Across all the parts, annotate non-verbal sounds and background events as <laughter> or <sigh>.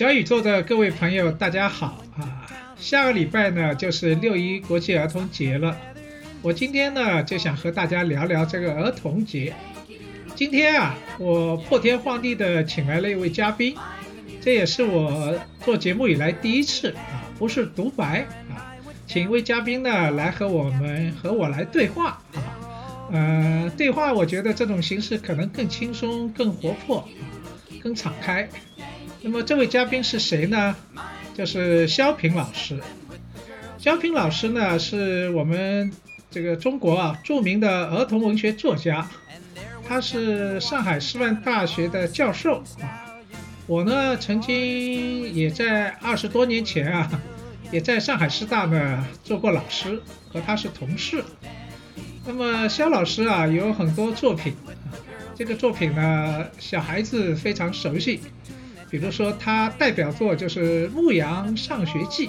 小宇宙的各位朋友，大家好啊！下个礼拜呢就是六一国际儿童节了，我今天呢就想和大家聊聊这个儿童节。今天啊，我破天荒地的请来了一位嘉宾，这也是我做节目以来第一次啊，不是独白啊，请一位嘉宾呢来和我们和我来对话啊，呃，对话我觉得这种形式可能更轻松、更活泼、更敞开。那么这位嘉宾是谁呢？就是肖平老师。肖平老师呢，是我们这个中国啊著名的儿童文学作家，他是上海师范大学的教授啊。我呢，曾经也在二十多年前啊，也在上海师大呢做过老师，和他是同事。那么肖老师啊，有很多作品，这个作品呢，小孩子非常熟悉。比如说，他代表作就是《牧羊上学记》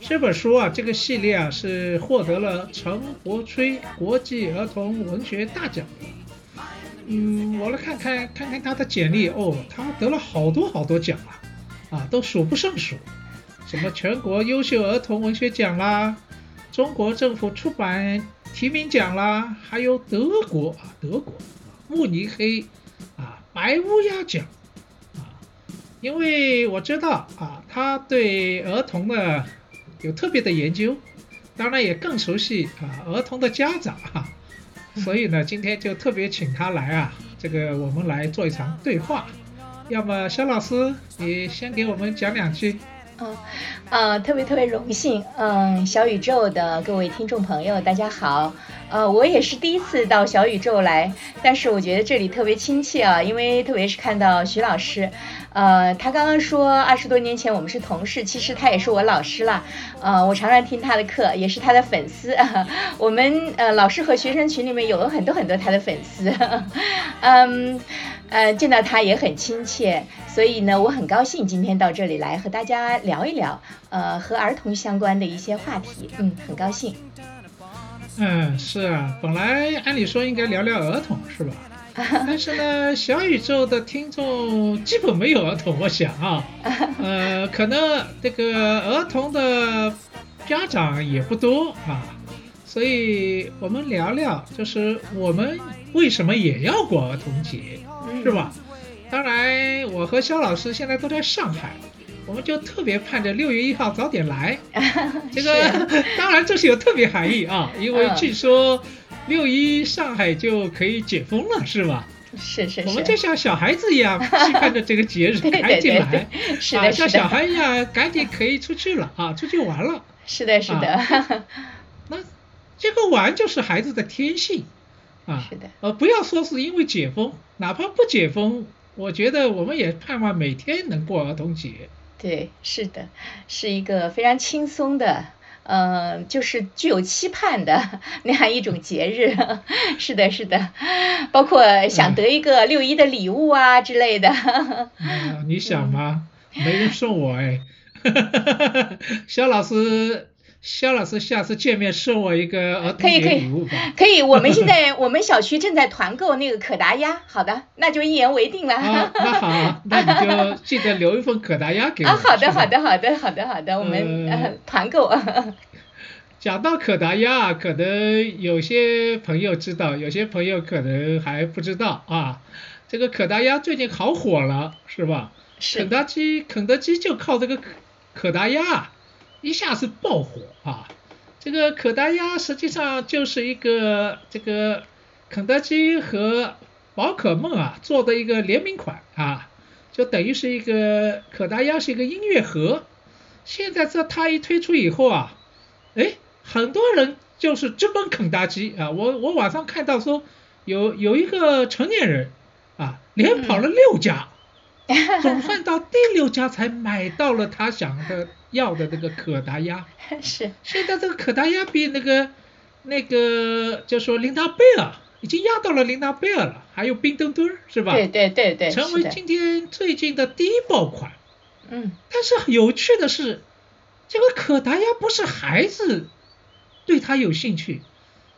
这本书啊，这个系列啊是获得了陈伯吹国际儿童文学大奖。嗯，我来看看看看他的简历哦，他得了好多好多奖啊，啊，都数不胜数，什么全国优秀儿童文学奖啦，中国政府出版提名奖啦，还有德国啊，德国慕尼黑啊白乌鸦奖。因为我知道啊，他对儿童呢有特别的研究，当然也更熟悉啊儿童的家长哈，所以呢，今天就特别请他来啊，这个我们来做一场对话。要么肖老师，你先给我们讲两句。嗯，呃，特别特别荣幸，嗯，小宇宙的各位听众朋友，大家好，呃，我也是第一次到小宇宙来，但是我觉得这里特别亲切啊，因为特别是看到徐老师，呃，他刚刚说二十多年前我们是同事，其实他也是我老师了，呃，我常常听他的课，也是他的粉丝，<laughs> 我们呃老师和学生群里面有了很多很多他的粉丝，<laughs> 嗯。呃，见到他也很亲切，所以呢，我很高兴今天到这里来和大家聊一聊，呃，和儿童相关的一些话题。嗯，很高兴。嗯，是啊，本来按理说应该聊聊儿童，是吧？<laughs> 但是呢，小宇宙的听众基本没有儿童，我想啊，<laughs> 呃，可能这个儿童的家长也不多啊，所以我们聊聊，就是我们为什么也要过儿童节。是吧？当然，我和肖老师现在都在上海，我们就特别盼着六月一号早点来。<laughs> 这个当然这是有特别含义啊，因为据说六一上海就可以解封了，是吧？是是是。我们就像小孩子一样期盼着这个节日 <laughs> 赶紧来，啊，像小孩一样赶紧可以出去了啊，出去玩了。是的，是的。<laughs> 那这个玩就是孩子的天性。啊，是的，呃，不要说是因为解封，哪怕不解封，我觉得我们也盼望每天能过儿童节。对，是的，是一个非常轻松的嗯，就是具有期盼的 <laughs> 那样一种节日。<laughs> 是的，是的，包括想得一个六一的礼物啊之类的。<laughs> 你想吗？没人送我哎。肖老师。肖老师，下次见面送我一个儿童节礼物吧。可以，我们现在我们小区正在团购那个可达鸭。好的，那就一言为定了。啊，<laughs> 那好，那你就记得留一份可达鸭给我。啊，好的，好的，好的，好的，好的，我们团购。讲到可达鸭，可能有些朋友知道，有些朋友可能还不知道啊。这个可达鸭最近好火了，是吧？是。肯德基，肯德基就靠这个可可达鸭。一下子爆火啊！这个可达鸭实际上就是一个这个肯德基和宝可梦啊做的一个联名款啊，就等于是一个可达鸭是一个音乐盒。现在这它一推出以后啊，哎，很多人就是直奔肯德基啊！我我网上看到说有有一个成年人啊，连跑了六家，总算到第六家才买到了他想的。要的那个可达鸭 <laughs> 是，现在这个可达鸭比那个那个就说琳达贝尔已经压到了琳达贝尔了，还有冰墩墩是吧？对对对对，成为今天最近的第一爆款。嗯。但是有趣的是，这个可达鸭不是孩子对他有兴趣，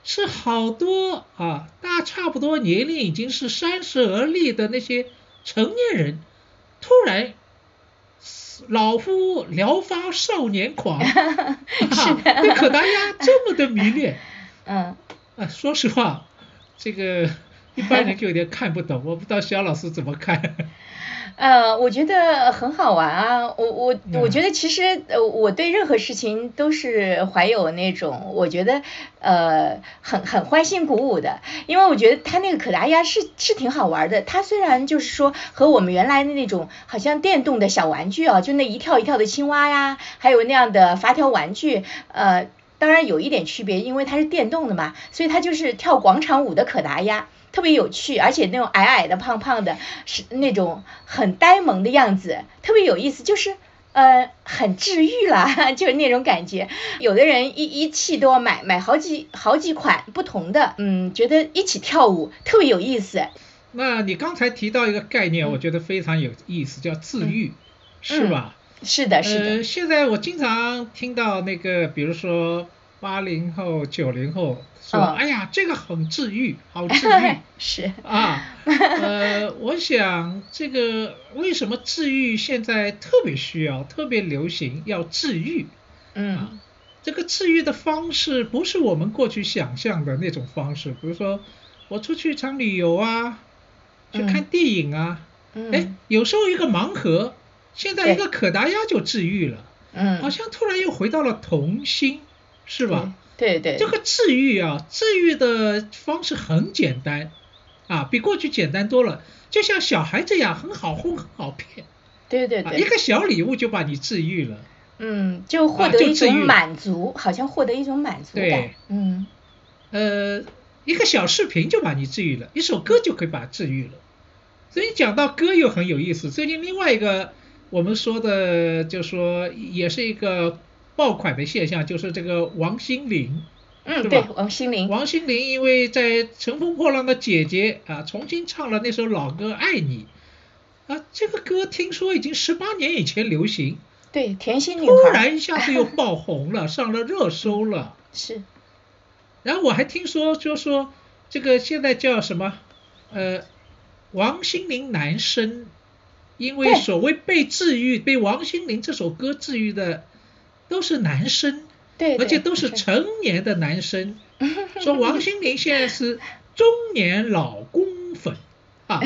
是好多啊大差不多年龄已经是三十而立的那些成年人，突然。老夫聊发少年狂，<laughs> 对可达鸭这么的迷恋，<laughs> 嗯，啊，说实话，这个一般人就有点看不懂，我不知道肖老师怎么看。呃，我觉得很好玩啊，我我我觉得其实呃，我对任何事情都是怀有那种我觉得呃很很欢欣鼓舞的，因为我觉得它那个可达鸭是是挺好玩的，它虽然就是说和我们原来的那种好像电动的小玩具啊，就那一跳一跳的青蛙呀，还有那样的发条玩具，呃，当然有一点区别，因为它是电动的嘛，所以它就是跳广场舞的可达鸭。特别有趣，而且那种矮矮的、胖胖的，是那种很呆萌的样子，特别有意思，就是呃很治愈啦，<laughs> 就是那种感觉。有的人一一气都要买买好几好几款不同的，嗯，觉得一起跳舞特别有意思。那你刚才提到一个概念，我觉得非常有意思，叫治愈，是吧？是的，是的。呃，现在我经常听到那个，比如说八零后、九零后。说，哎呀，这个很治愈，<laughs> 好治愈。是。啊，呃，<laughs> 我想这个为什么治愈现在特别需要、特别流行要治愈？嗯，这个治愈的方式不是我们过去想象的那种方式，比如说我出去一场旅游啊，去看电影啊，哎，有时候一个盲盒，现在一个可达鸭就治愈了，嗯，好像突然又回到了童心，是吧？对对，这个治愈啊，治愈的方式很简单，啊，比过去简单多了。就像小孩这样，很好哄，很好骗。对对对，一个小礼物就把你治愈了。嗯，就获得一种满足，好像获得一种满足感。嗯。呃，一个小视频就把你治愈了，一首歌就可以把它治愈了。所以讲到歌又很有意思。最近另外一个我们说的，就说也是一个。爆款的现象就是这个王心凌，嗯，对，王心凌，王心凌因为在《乘风破浪的姐姐》啊重新唱了那首老歌《爱你》，啊，这个歌听说已经十八年以前流行，对，甜心女孩，突然一下子又爆红了，<laughs> 上了热搜了，是。然后我还听说，就说这个现在叫什么，呃，王心凌男生，因为所谓被治愈，被王心凌这首歌治愈的。都是男生，对，而且都是成年的男生。<laughs> 说王心凌现在是中年老公粉啊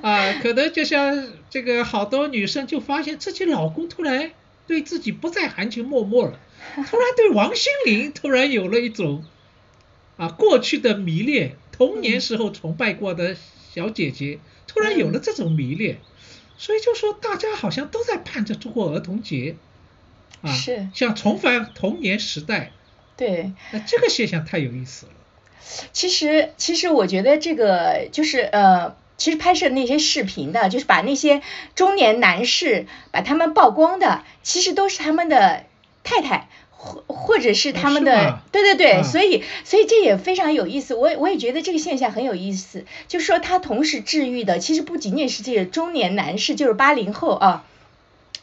啊，可能就像这个好多女生就发现自己老公突然对自己不再含情脉脉了，突然对王心凌突然有了一种啊过去的迷恋，童年时候崇拜过的小姐姐突然有了这种迷恋，所以就说大家好像都在盼着中国儿童节。是，像重返童年时代，对，那这个现象太有意思了。其实，其实我觉得这个就是呃，其实拍摄那些视频的，就是把那些中年男士把他们曝光的，其实都是他们的太太或或者是他们的，对对对，所以所以这也非常有意思。我我也觉得这个现象很有意思，就是说他同时治愈的，其实不仅仅是这个中年男士，就是八零后啊，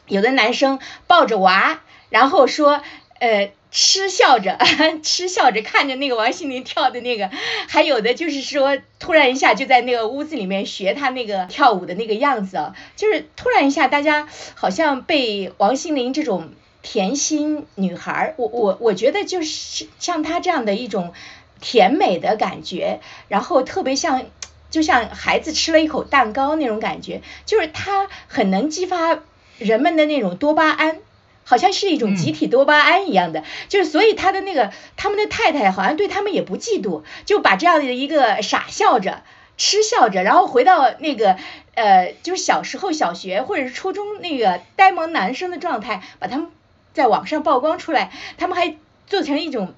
有的男生抱着娃，然后说，呃。嗤笑着，<laughs> 嗤笑着看着那个王心凌跳的那个，还有的就是说，突然一下就在那个屋子里面学她那个跳舞的那个样子啊，就是突然一下，大家好像被王心凌这种甜心女孩，我我我觉得就是像她这样的一种甜美的感觉，然后特别像，就像孩子吃了一口蛋糕那种感觉，就是她很能激发人们的那种多巴胺。好像是一种集体多巴胺一样的，就是所以他的那个他们的太太好像对他们也不嫉妒，就把这样的一个傻笑着、痴笑着，然后回到那个呃，就是小时候小学或者是初中那个呆萌男生的状态，把他们在网上曝光出来，他们还做成一种。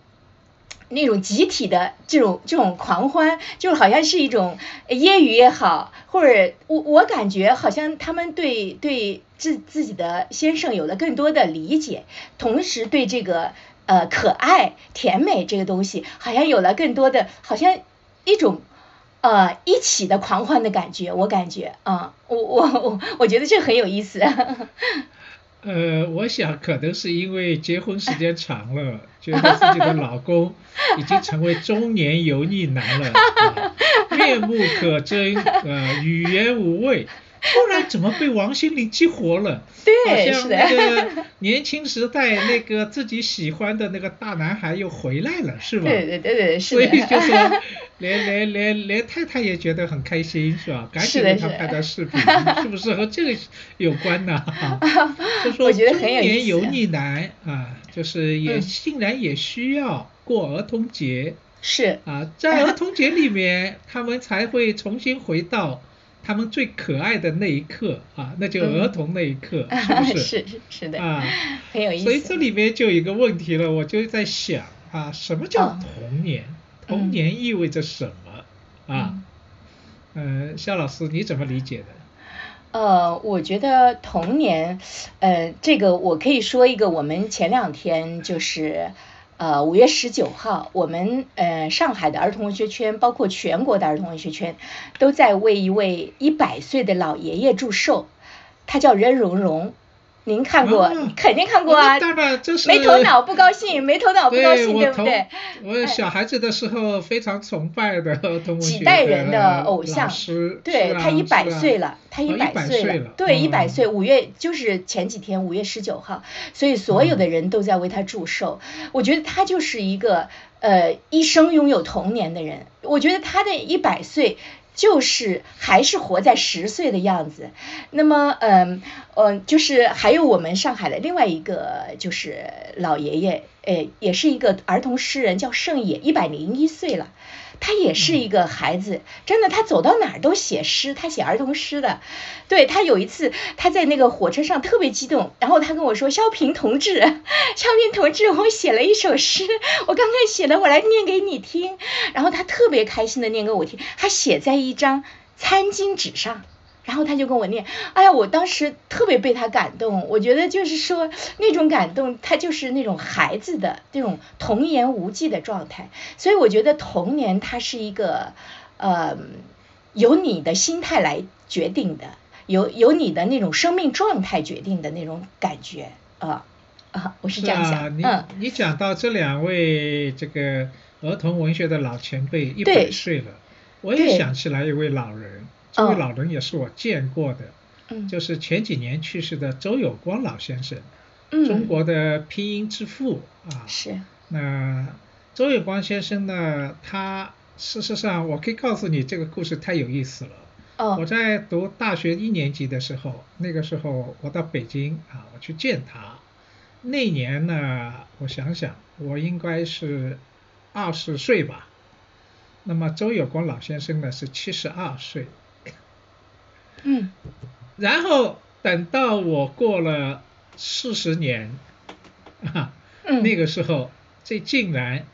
那种集体的这种这种狂欢，就好像是一种揶揄也好，或者我我感觉好像他们对对自自己的先生有了更多的理解，同时对这个呃可爱甜美这个东西，好像有了更多的，好像一种呃一起的狂欢的感觉，我感觉啊，我我我我觉得这很有意思。<laughs> 呃，我想可能是因为结婚时间长了，<laughs> 觉得自己的老公已经成为中年油腻男了，面目可憎，呃，语言无味。突然怎么被王心凌激活了？对，好像那个年轻时代那个自己喜欢的那个大男孩又回来了，是吧？对对对对，所以就说，连连连连太太也觉得很开心，是吧？赶紧给他拍段视频，是不是和这个有关呢？<laughs> 就说中年油腻男啊，就是也竟然也需要过儿童节，是啊，在儿童节里面，他们才会重新回到。他们最可爱的那一刻啊，那就儿童那一刻，是不是？<laughs> 是是的啊，很有意思。所以这里面就有一个问题了，我就在想啊，什么叫童年？童年意味着什么啊？嗯，肖老师你怎么理解的？呃，我觉得童年，呃，这个我可以说一个，我们前两天就是。呃，五月十九号，我们呃上海的儿童文学圈，包括全国的儿童文学圈，都在为一位一百岁的老爷爷祝寿，他叫任荣荣。您看过，肯定看过啊！没头脑不高兴，<laughs> 没头脑不高兴，对不对？我小孩子的时候非常崇拜的几代人的偶像，师，对他一百岁了，他一百岁了，对，一百岁。五月就是前几天，五月十九号，所以所有的人都在为他祝寿。我觉得他就是一个呃一生拥有童年的人。我觉得他的一百岁。就是还是活在十岁的样子，那么，嗯，嗯，就是还有我们上海的另外一个就是老爷爷，诶，也是一个儿童诗人，叫盛野，一百零一岁了。他也是一个孩子，真的，他走到哪儿都写诗，他写儿童诗的。对他有一次，他在那个火车上特别激动，然后他跟我说：“肖平同志，<laughs> 肖平同志，我写了一首诗，<laughs> 我刚才写的，我来念给你听。”然后他特别开心的念给我听，他写在一张餐巾纸上。然后他就跟我念，哎呀，我当时特别被他感动。我觉得就是说那种感动，他就是那种孩子的那种童言无忌的状态。所以我觉得童年它是一个，呃，由你的心态来决定的，由由你的那种生命状态决定的那种感觉啊啊，我是这样想。嗯，你讲到这两位这个儿童文学的老前辈一百岁了，我也想起来一位老人。这位老人也是我见过的，就是前几年去世的周有光老先生，中国的拼音之父啊。是。那周有光先生呢？他事实上，我可以告诉你，这个故事太有意思了。哦。我在读大学一年级的时候，那个时候我到北京啊，我去见他。那年呢，我想想，我应该是二十岁吧。那么周有光老先生呢，是七十二岁。嗯，然后等到我过了四十年，啊，那个时候，这竟然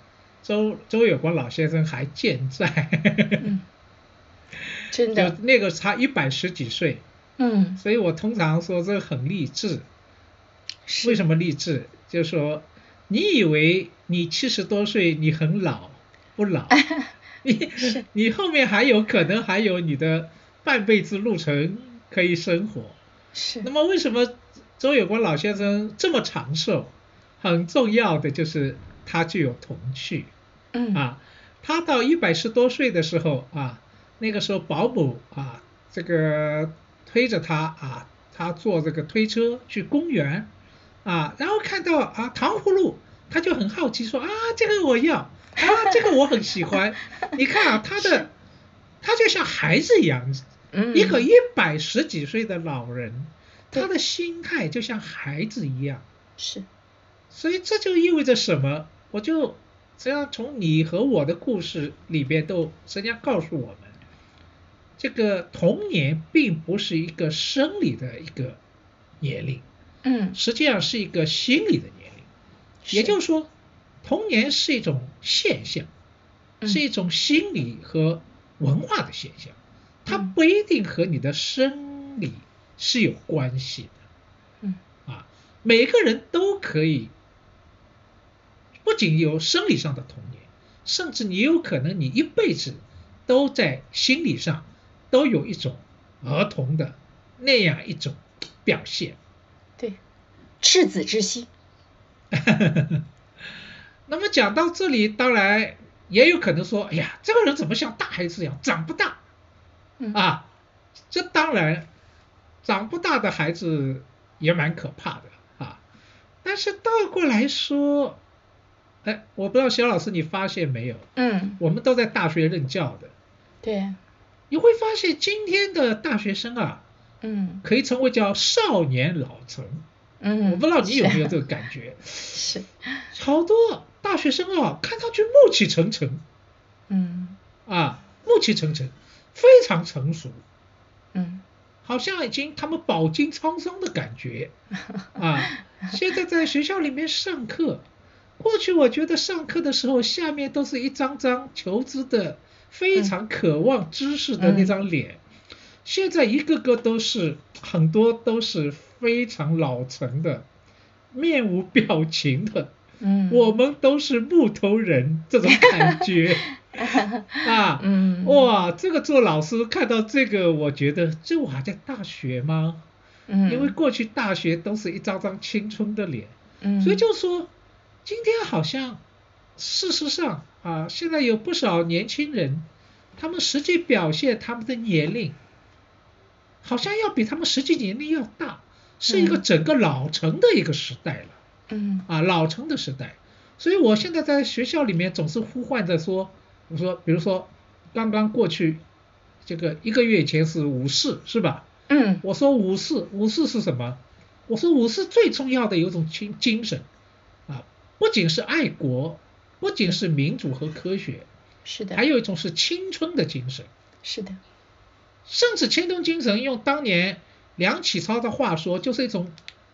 周周有光老先生还健在，<laughs> 真的，就那个差一百十几岁，嗯，所以我通常说这很励志，为什么励志？就是说你以为你七十多岁你很老不老？<laughs> 你你后面还有可能还有你的半辈子路程可以生活。是。那么为什么周有光老先生这么长寿？很重要的就是他具有童趣。嗯。啊，他到一百十多岁的时候啊，那个时候保姆啊，这个推着他啊，他坐这个推车去公园啊，然后看到啊糖葫芦，他就很好奇说啊这个我要。啊，这个我很喜欢。<laughs> 你看啊，他的他就像孩子一样，一个一百十几岁的老人，他的心态就像孩子一样。是。所以这就意味着什么？我就实际上从你和我的故事里边都实际上告诉我们，这个童年并不是一个生理的一个年龄，嗯，实际上是一个心理的年龄，也就是说。童年是一种现象，是一种心理和文化的现象，它不一定和你的生理是有关系的。嗯，啊，每个人都可以，不仅有生理上的童年，甚至你有可能你一辈子都在心理上都有一种儿童的那样一种表现。对，赤子之心。<laughs> 那么讲到这里，当然也有可能说，哎呀，这个人怎么像大孩子一样长不大？啊，这当然长不大的孩子也蛮可怕的啊。但是倒过来说，哎，我不知道肖老师你发现没有？嗯，我们都在大学任教的。对。你会发现今天的大学生啊，嗯，可以称为叫少年老成。嗯，我不知道你有没有这个感觉？<laughs> 是。好多。大学生啊，看上去暮气沉沉，嗯，啊，暮气沉沉，非常成熟，嗯，好像已经他们饱经沧桑的感觉，<laughs> 啊，现在在学校里面上课，过去我觉得上课的时候下面都是一张张求知的、非常渴望知识的那张脸，现在一个个都是很多都是非常老成的，面无表情的。嗯，我们都是木头人，这种感觉 <laughs> <laughs> 啊，嗯，哇，这个做老师看到这个，我觉得这我还在大学吗？嗯，因为过去大学都是一张张青春的脸，嗯，所以就说今天好像事实上啊，现在有不少年轻人，他们实际表现他们的年龄，好像要比他们实际年龄要大，是一个整个老成的一个时代了。嗯。啊，老成的时代，所以我现在在学校里面总是呼唤着说，我说，比如说刚刚过去这个一个月前是五四，是吧？嗯，我说五四，五四是什么？我说五四最重要的有种精精神啊，不仅是爱国，不仅是民主和科学，是的，还有一种是青春的精神，是的，甚至青春精神用当年梁启超的话说，就是一种。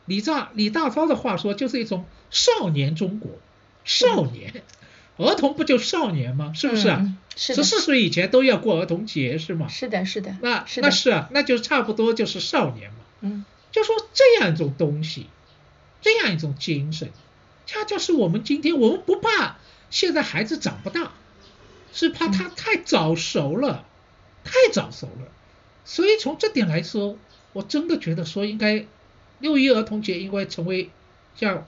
李大李大钊的话说，就是一种少年中国，少年，儿童不就少年吗？是不是啊？十四岁以前都要过儿童节是吗？是的，是的。那那是啊，那就差不多就是少年嘛。嗯，就说这样一种东西，这样一种精神，恰恰是我们今天我们不怕现在孩子长不大，是怕他太早熟了，太早熟了。所以从这点来说，我真的觉得说应该。六一儿童节应该成为像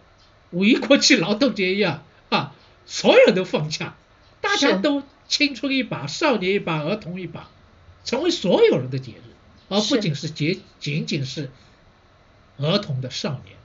五一国际劳动节一样啊，所有人都放下，大家都青春一把，少年一把，儿童一把，成为所有人的节日，而不仅是节，仅仅是儿童的少年。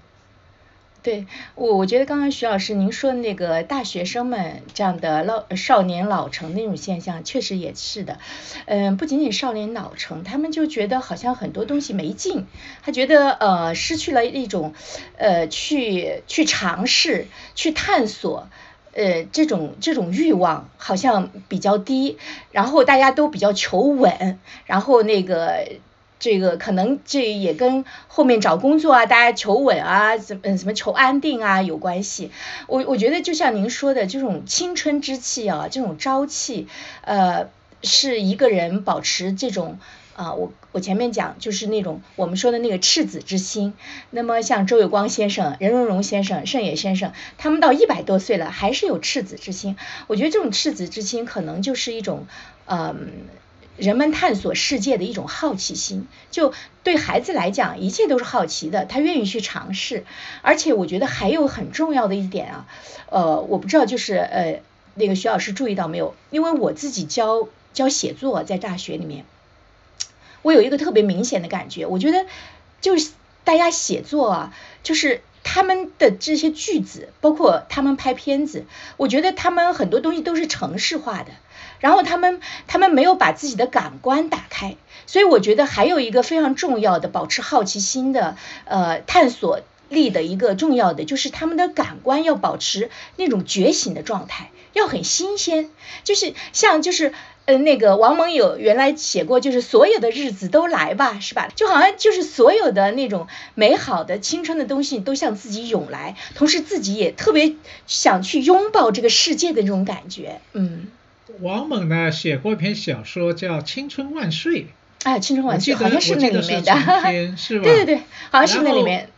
对我，我觉得刚刚徐老师您说的那个大学生们这样的老少年老成那种现象，确实也是的。嗯，不仅仅少年老成，他们就觉得好像很多东西没劲，他觉得呃失去了一种呃去去尝试、去探索呃这种这种欲望好像比较低，然后大家都比较求稳，然后那个。这个可能这也跟后面找工作啊，大家求稳啊，怎嗯怎么求安定啊有关系。我我觉得就像您说的这种青春之气啊，这种朝气，呃，是一个人保持这种啊，我我前面讲就是那种我们说的那个赤子之心。那么像周有光先生、任溶溶先生、盛野先生，他们到一百多岁了还是有赤子之心。我觉得这种赤子之心可能就是一种，嗯，人们探索世界的一种好奇心。就对孩子来讲，一切都是好奇的，他愿意去尝试。而且我觉得还有很重要的一点啊，呃，我不知道就是呃，那个徐老师注意到没有？因为我自己教教写作在大学里面。我有一个特别明显的感觉，我觉得就是大家写作啊，就是他们的这些句子，包括他们拍片子，我觉得他们很多东西都是程式化的，然后他们他们没有把自己的感官打开，所以我觉得还有一个非常重要的保持好奇心的呃探索力的一个重要的就是他们的感官要保持那种觉醒的状态，要很新鲜，就是像就是。嗯，那个王蒙有原来写过，就是所有的日子都来吧，是吧？就好像就是所有的那种美好的青春的东西都向自己涌来，同时自己也特别想去拥抱这个世界的那种感觉。嗯，王蒙呢写过一篇小说叫《青春万岁》。哎，青春万岁，好像是那里面的，<laughs> 是吧？对对对，好像是那里面。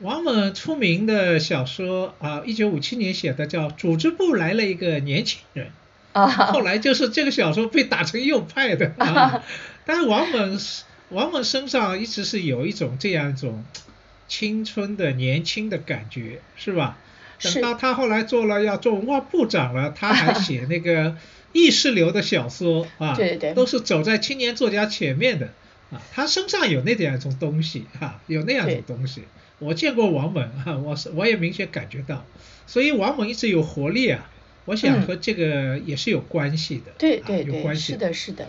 王蒙出名的小说啊，一九五七年写的叫《组织部来了一个年轻人》。后来就是这个小说被打成右派的 <laughs> 啊，但是王蒙王蒙身上一直是有一种这样一种青春的年轻的感觉，是吧？等到他后来做了要做文化部长了，他还写那个意识流的小说啊，对对对，都是走在青年作家前面的啊，他身上有那样一种东西哈，有那样一种东西。我见过王蒙啊，我是我也明显感觉到，所以王蒙一直有活力啊。我想和这个也是有关系的，对对对，是的，是的。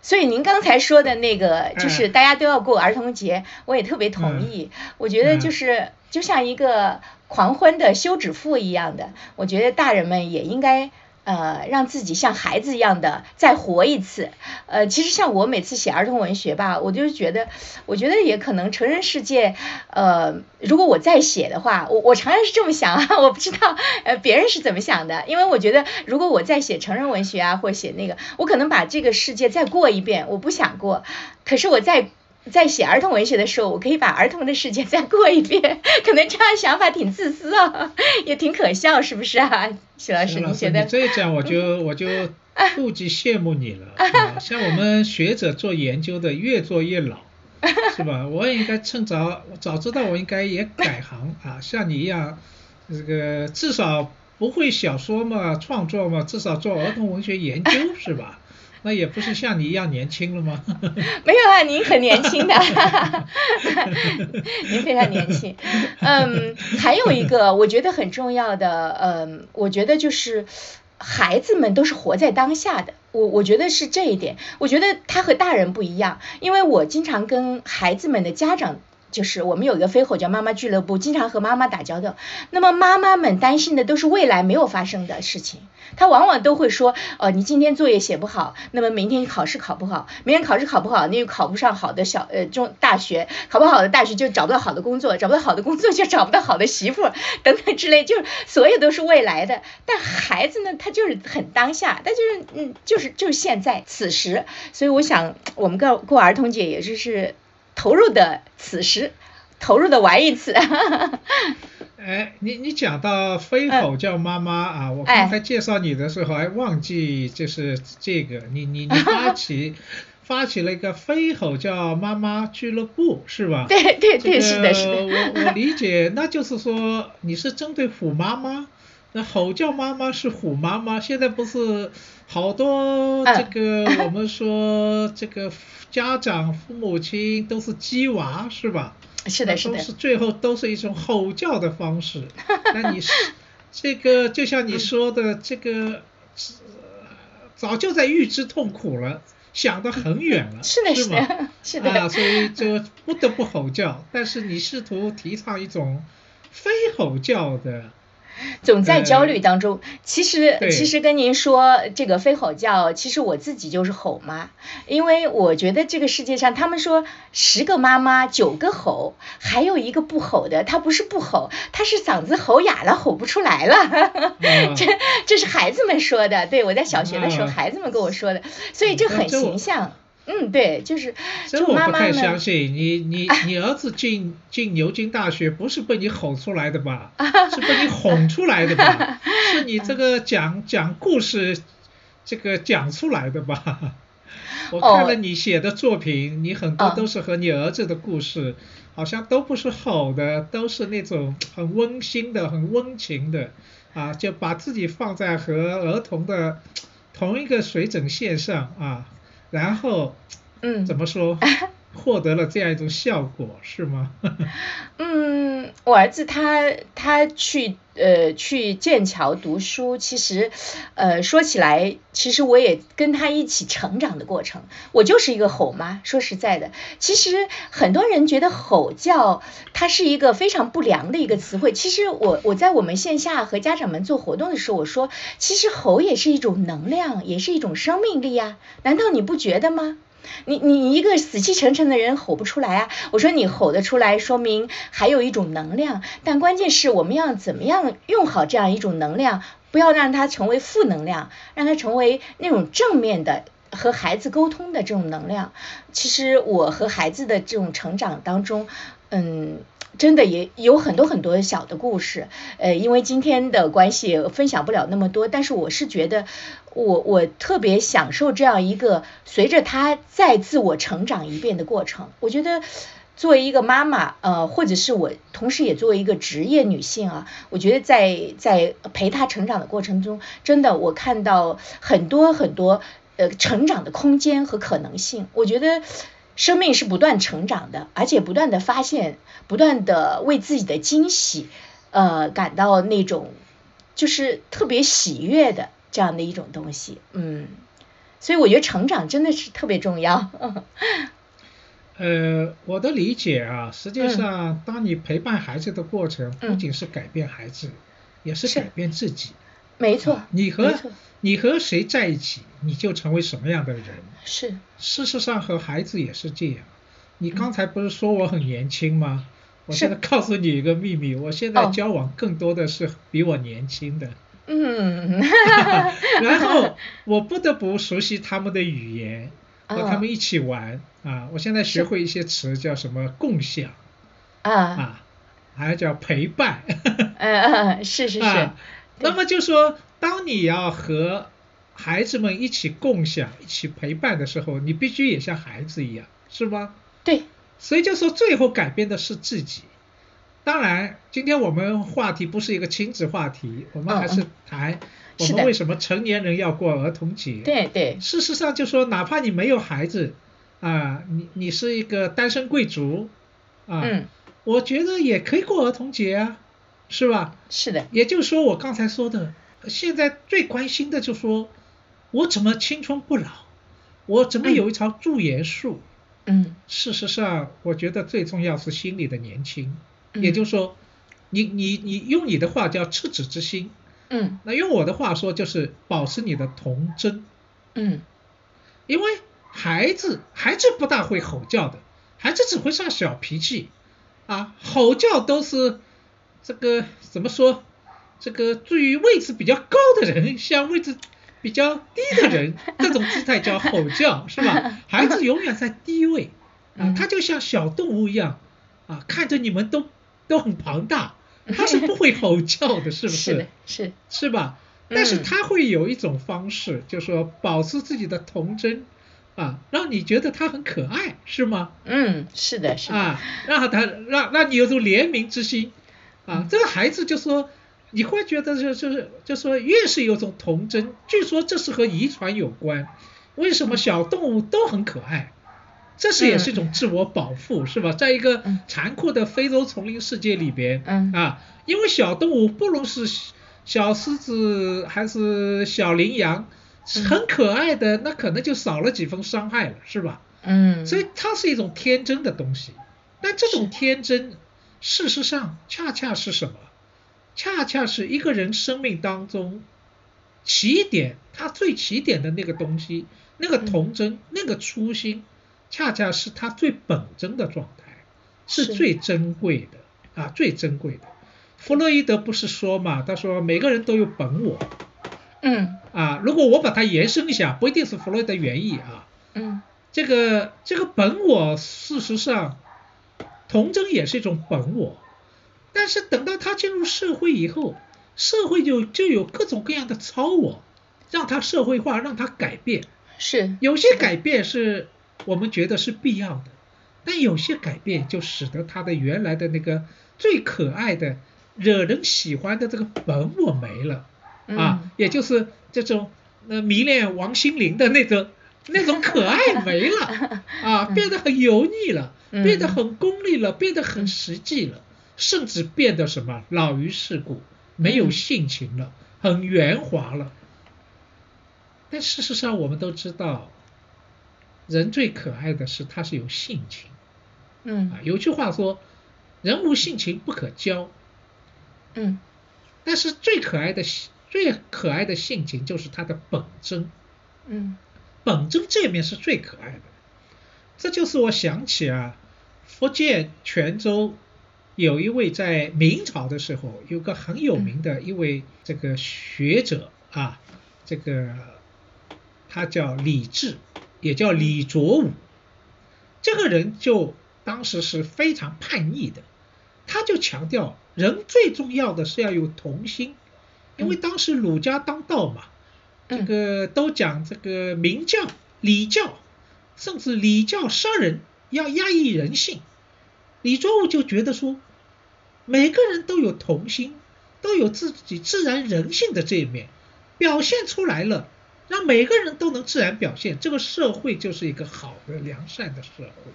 所以您刚才说的那个，就是大家都要过儿童节，我也特别同意。我觉得就是就像一个狂欢的休止符一样的，我觉得大人们也应该。呃，让自己像孩子一样的再活一次。呃，其实像我每次写儿童文学吧，我就觉得，我觉得也可能成人世界，呃，如果我再写的话，我我常常是这么想啊，<laughs> 我不知道呃别人是怎么想的，因为我觉得如果我再写成人文学啊，或写那个，我可能把这个世界再过一遍，我不想过，可是我再。在写儿童文学的时候，我可以把儿童的世界 <laughs> 再过一遍，可能这样想法挺自私啊，也挺可笑，是不是啊，徐老师？你觉得？这样我就我就妒忌羡慕你了。<laughs> 像我们学者做研究的越做越老，是吧？我也应该趁早，早知道我应该也改行啊，像你一样，这个至少不会小说嘛，创作嘛，至少做儿童文学研究，是吧？那也不是像你一样年轻了吗？<laughs> 没有啊，您很年轻的，<laughs> 您非常年轻。嗯，还有一个我觉得很重要的，嗯，我觉得就是孩子们都是活在当下的。我我觉得是这一点，我觉得他和大人不一样，因为我经常跟孩子们的家长。就是我们有一个飞吼叫妈妈俱乐部，经常和妈妈打交道。那么妈妈们担心的都是未来没有发生的事情，她往往都会说：呃，你今天作业写不好，那么明天考试考不好，明天考试考不好，那就考不上好的小呃中大学，考不好的大学就找不到好的工作，找不到好的工作就找不到好的媳妇等等之类，就是所有都是未来的。但孩子呢，他就是很当下，他就是嗯，就是就是现在此时。所以我想，我们过过儿童节也就是。投入的此时，投入的玩一次。<laughs> 哎，你你讲到飞吼叫妈妈啊，我刚才介绍你的时候还忘记就是这个，你你你发起 <laughs> 发起了一个飞吼叫妈妈俱乐部是吧？对对对，是的，是的。我我理解，那就是说你是针对虎妈妈，那吼叫妈妈是虎妈妈，现在不是好多这个我们说这个。家长、父母亲都是鸡娃，是吧？是的，是的。都是最后都是一种吼叫的方式。<laughs> 那你是这个，就像你说的，这个早就在预知痛苦了，想得很远了，<laughs> 是的，是吗？是的。啊，所以就不得不吼叫。但是你试图提倡一种非吼叫的。<laughs> 总在焦虑当中。其实，其实跟您说这个非吼叫，其实我自己就是吼妈，因为我觉得这个世界上，他们说十个妈妈九个吼，还有一个不吼的，他不是不吼，他是嗓子吼哑了，吼不出来了。<laughs> 这这是孩子们说的，对我在小学的时候，孩子们跟我说的，所以这很形象。嗯，对，就是这我不太相信。你你你儿子进进牛津大学不是被你吼出来的吧？是被你哄出来的吧？是你这个讲讲故事这个讲出来的吧？我看了你写的作品，你很多都是和你儿子的故事，好像都不是吼的，都是那种很温馨的、很温情的啊，就把自己放在和儿童的同一个水准线上啊。然后，嗯，怎么说，<laughs> 获得了这样一种效果是吗？<laughs> 嗯，我儿子他他去呃去剑桥读书，其实，呃说起来，其实我也跟他一起成长的过程。我就是一个吼妈，说实在的，其实很多人觉得吼叫它是一个非常不良的一个词汇。其实我我在我们线下和家长们做活动的时候，我说，其实吼也是一种能量，也是一种生命力呀，难道你不觉得吗？你你一个死气沉沉的人吼不出来啊！我说你吼得出来，说明还有一种能量。但关键是我们要怎么样用好这样一种能量，不要让它成为负能量，让它成为那种正面的和孩子沟通的这种能量。其实我和孩子的这种成长当中，嗯。真的也有很多很多小的故事，呃，因为今天的关系分享不了那么多，但是我是觉得，我我特别享受这样一个随着他再自我成长一遍的过程。我觉得作为一个妈妈，呃，或者是我同时也作为一个职业女性啊，我觉得在在陪他成长的过程中，真的我看到很多很多呃成长的空间和可能性。我觉得。生命是不断成长的，而且不断的发现，不断的为自己的惊喜，呃，感到那种就是特别喜悦的这样的一种东西，嗯，所以我觉得成长真的是特别重要。<laughs> 呃，我的理解啊，实际上，当你陪伴孩子的过程，不仅是改变孩子，也是改变自己。没错，你和你和谁在一起，你就成为什么样的人。是，事实上和孩子也是这样。你刚才不是说我很年轻吗？我现在告诉你一个秘密，我现在交往更多的是比我年轻的。嗯。<laughs> 然后我不得不熟悉他们的语言，和他们一起玩啊！我现在学会一些词，叫什么共享啊啊，还叫陪伴。嗯嗯，是是是。<laughs> 那么就说，当你要和孩子们一起共享、一起陪伴的时候，你必须也像孩子一样，是吗？对。所以就说，最后改变的是自己。当然，今天我们话题不是一个亲子话题，我们还是谈我们为什么成年人要过儿童节。对对。事实上，就说哪怕你没有孩子啊，你你是一个单身贵族啊，我觉得也可以过儿童节啊。是吧？是的。也就是说，我刚才说的，现在最关心的就是说，我怎么青春不老？我怎么有一条驻颜术？嗯。事实上，我觉得最重要是心里的年轻。也就是说，你你你用你的话叫赤子之心。嗯。那用我的话说就是保持你的童真。嗯。因为孩子孩子不大会吼叫的，孩子只会上小脾气啊，吼叫都是。这个怎么说？这个至于位置比较高的人，像位置比较低的人，<laughs> 这种姿态叫吼叫，是吧？<laughs> 孩子永远在低位啊，他就像小动物一样啊，看着你们都都很庞大，<laughs> 他是不会吼叫的，是不是？是是吧？但是他会有一种方式，就是说保持自己的童真啊，让你觉得他很可爱，是吗？嗯，是的，是的啊，让他让让你有种怜悯之心。啊，这个孩子就说，你会觉得就就是就说越是有种童真，据说这是和遗传有关。为什么小动物都很可爱？这是也是一种自我保护，是吧？在一个残酷的非洲丛林世界里边，啊，因为小动物不论是小狮子还是小羚羊，很可爱的，那可能就少了几分伤害了，是吧？嗯。所以它是一种天真的东西，但这种天真。事实上，恰恰是什么？恰恰是一个人生命当中起点，他最起点的那个东西，那个童真，那个初心，恰恰是他最本真的状态，是最珍贵的啊，最珍贵的。弗洛伊德不是说嘛？他说每个人都有本我。嗯。啊，如果我把它延伸一下，不一定是弗洛伊德原意啊。嗯。这个这个本我事实上童真也是一种本我，但是等到他进入社会以后，社会就就有各种各样的超我，让他社会化，让他改变。是。有些改变是我们觉得是必要的，但有些改变就使得他的原来的那个最可爱的、惹人喜欢的这个本我没了。啊，也就是这种呃迷恋王心凌的那种 <laughs> 那种可爱没了。啊，<laughs> 变得很油腻了，变得很功利了，变得很实际了，甚至变得什么老于世故，没有性情了，很圆滑了。但事实上，我们都知道，人最可爱的是他是有性情。嗯。啊，有句话说，人无性情不可交。嗯。但是最可爱的、最可爱的性情就是他的本真。嗯。本真这面是最可爱的。这就是我想起啊，福建泉州有一位在明朝的时候有个很有名的一位这个学者啊，这个。他叫李治，也叫李卓武。这个人就当时是非常叛逆的，他就强调人最重要的是要有童心，因为当时儒家当道嘛，这个都讲这个明教、礼教，甚至礼教杀人，要压抑人性。李卓武就觉得说，每个人都有童心，都有自己自然人性的这一面，表现出来了。让每个人都能自然表现，这个社会就是一个好的良善的社会。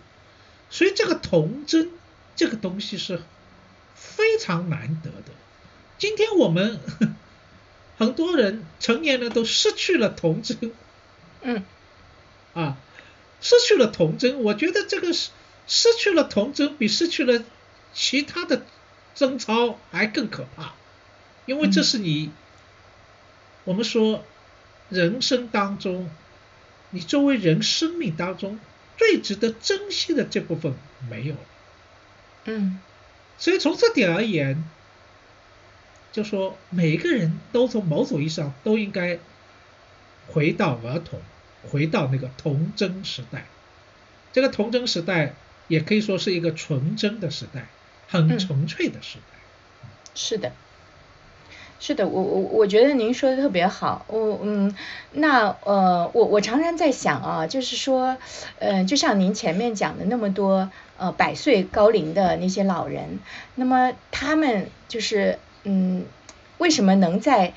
所以这个童真这个东西是非常难得的。今天我们 <laughs> 很多人成年人都失去了童真，嗯，啊，失去了童真。我觉得这个失失去了童真，比失去了其他的贞操还更可怕，因为这是你我们说。人生当中，你作为人生命当中最值得珍惜的这部分没有了。嗯，所以从这点而言，就说每个人都从某种意义上都应该回到儿童，回到那个童真时代。这个童真时代也可以说是一个纯真的时代，很纯粹的时代。是的。是的，我我我觉得您说的特别好，我嗯，那呃，我我常常在想啊，就是说，呃，就像您前面讲的那么多呃百岁高龄的那些老人，那么他们就是嗯，为什么能在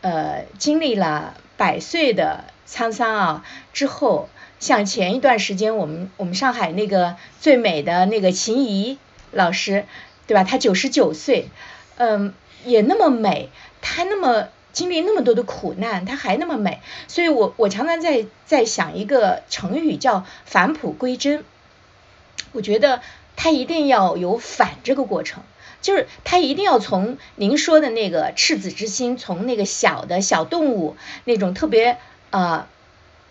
呃经历了百岁的沧桑啊之后，像前一段时间我们我们上海那个最美的那个秦怡老师，对吧？她九十九岁，嗯。也那么美，她那么经历那么多的苦难，她还那么美，所以我我常常在在想一个成语叫返璞归真。我觉得她一定要有反这个过程，就是他一定要从您说的那个赤子之心，从那个小的小动物那种特别呃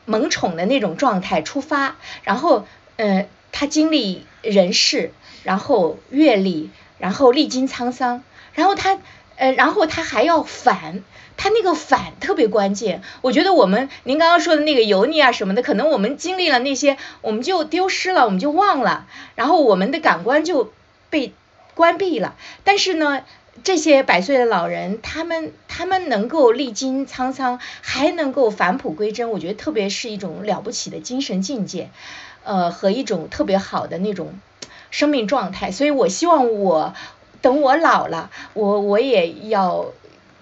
萌宠的那种状态出发，然后呃他经历人世，然后阅历，然后历经沧桑，然后他。呃，然后他还要反，他那个反特别关键。我觉得我们您刚刚说的那个油腻啊什么的，可能我们经历了那些，我们就丢失了，我们就忘了，然后我们的感官就被关闭了。但是呢，这些百岁的老人，他们他们能够历经沧桑，还能够返璞归真，我觉得特别是一种了不起的精神境界，呃，和一种特别好的那种生命状态。所以我希望我。等我老了，我我也要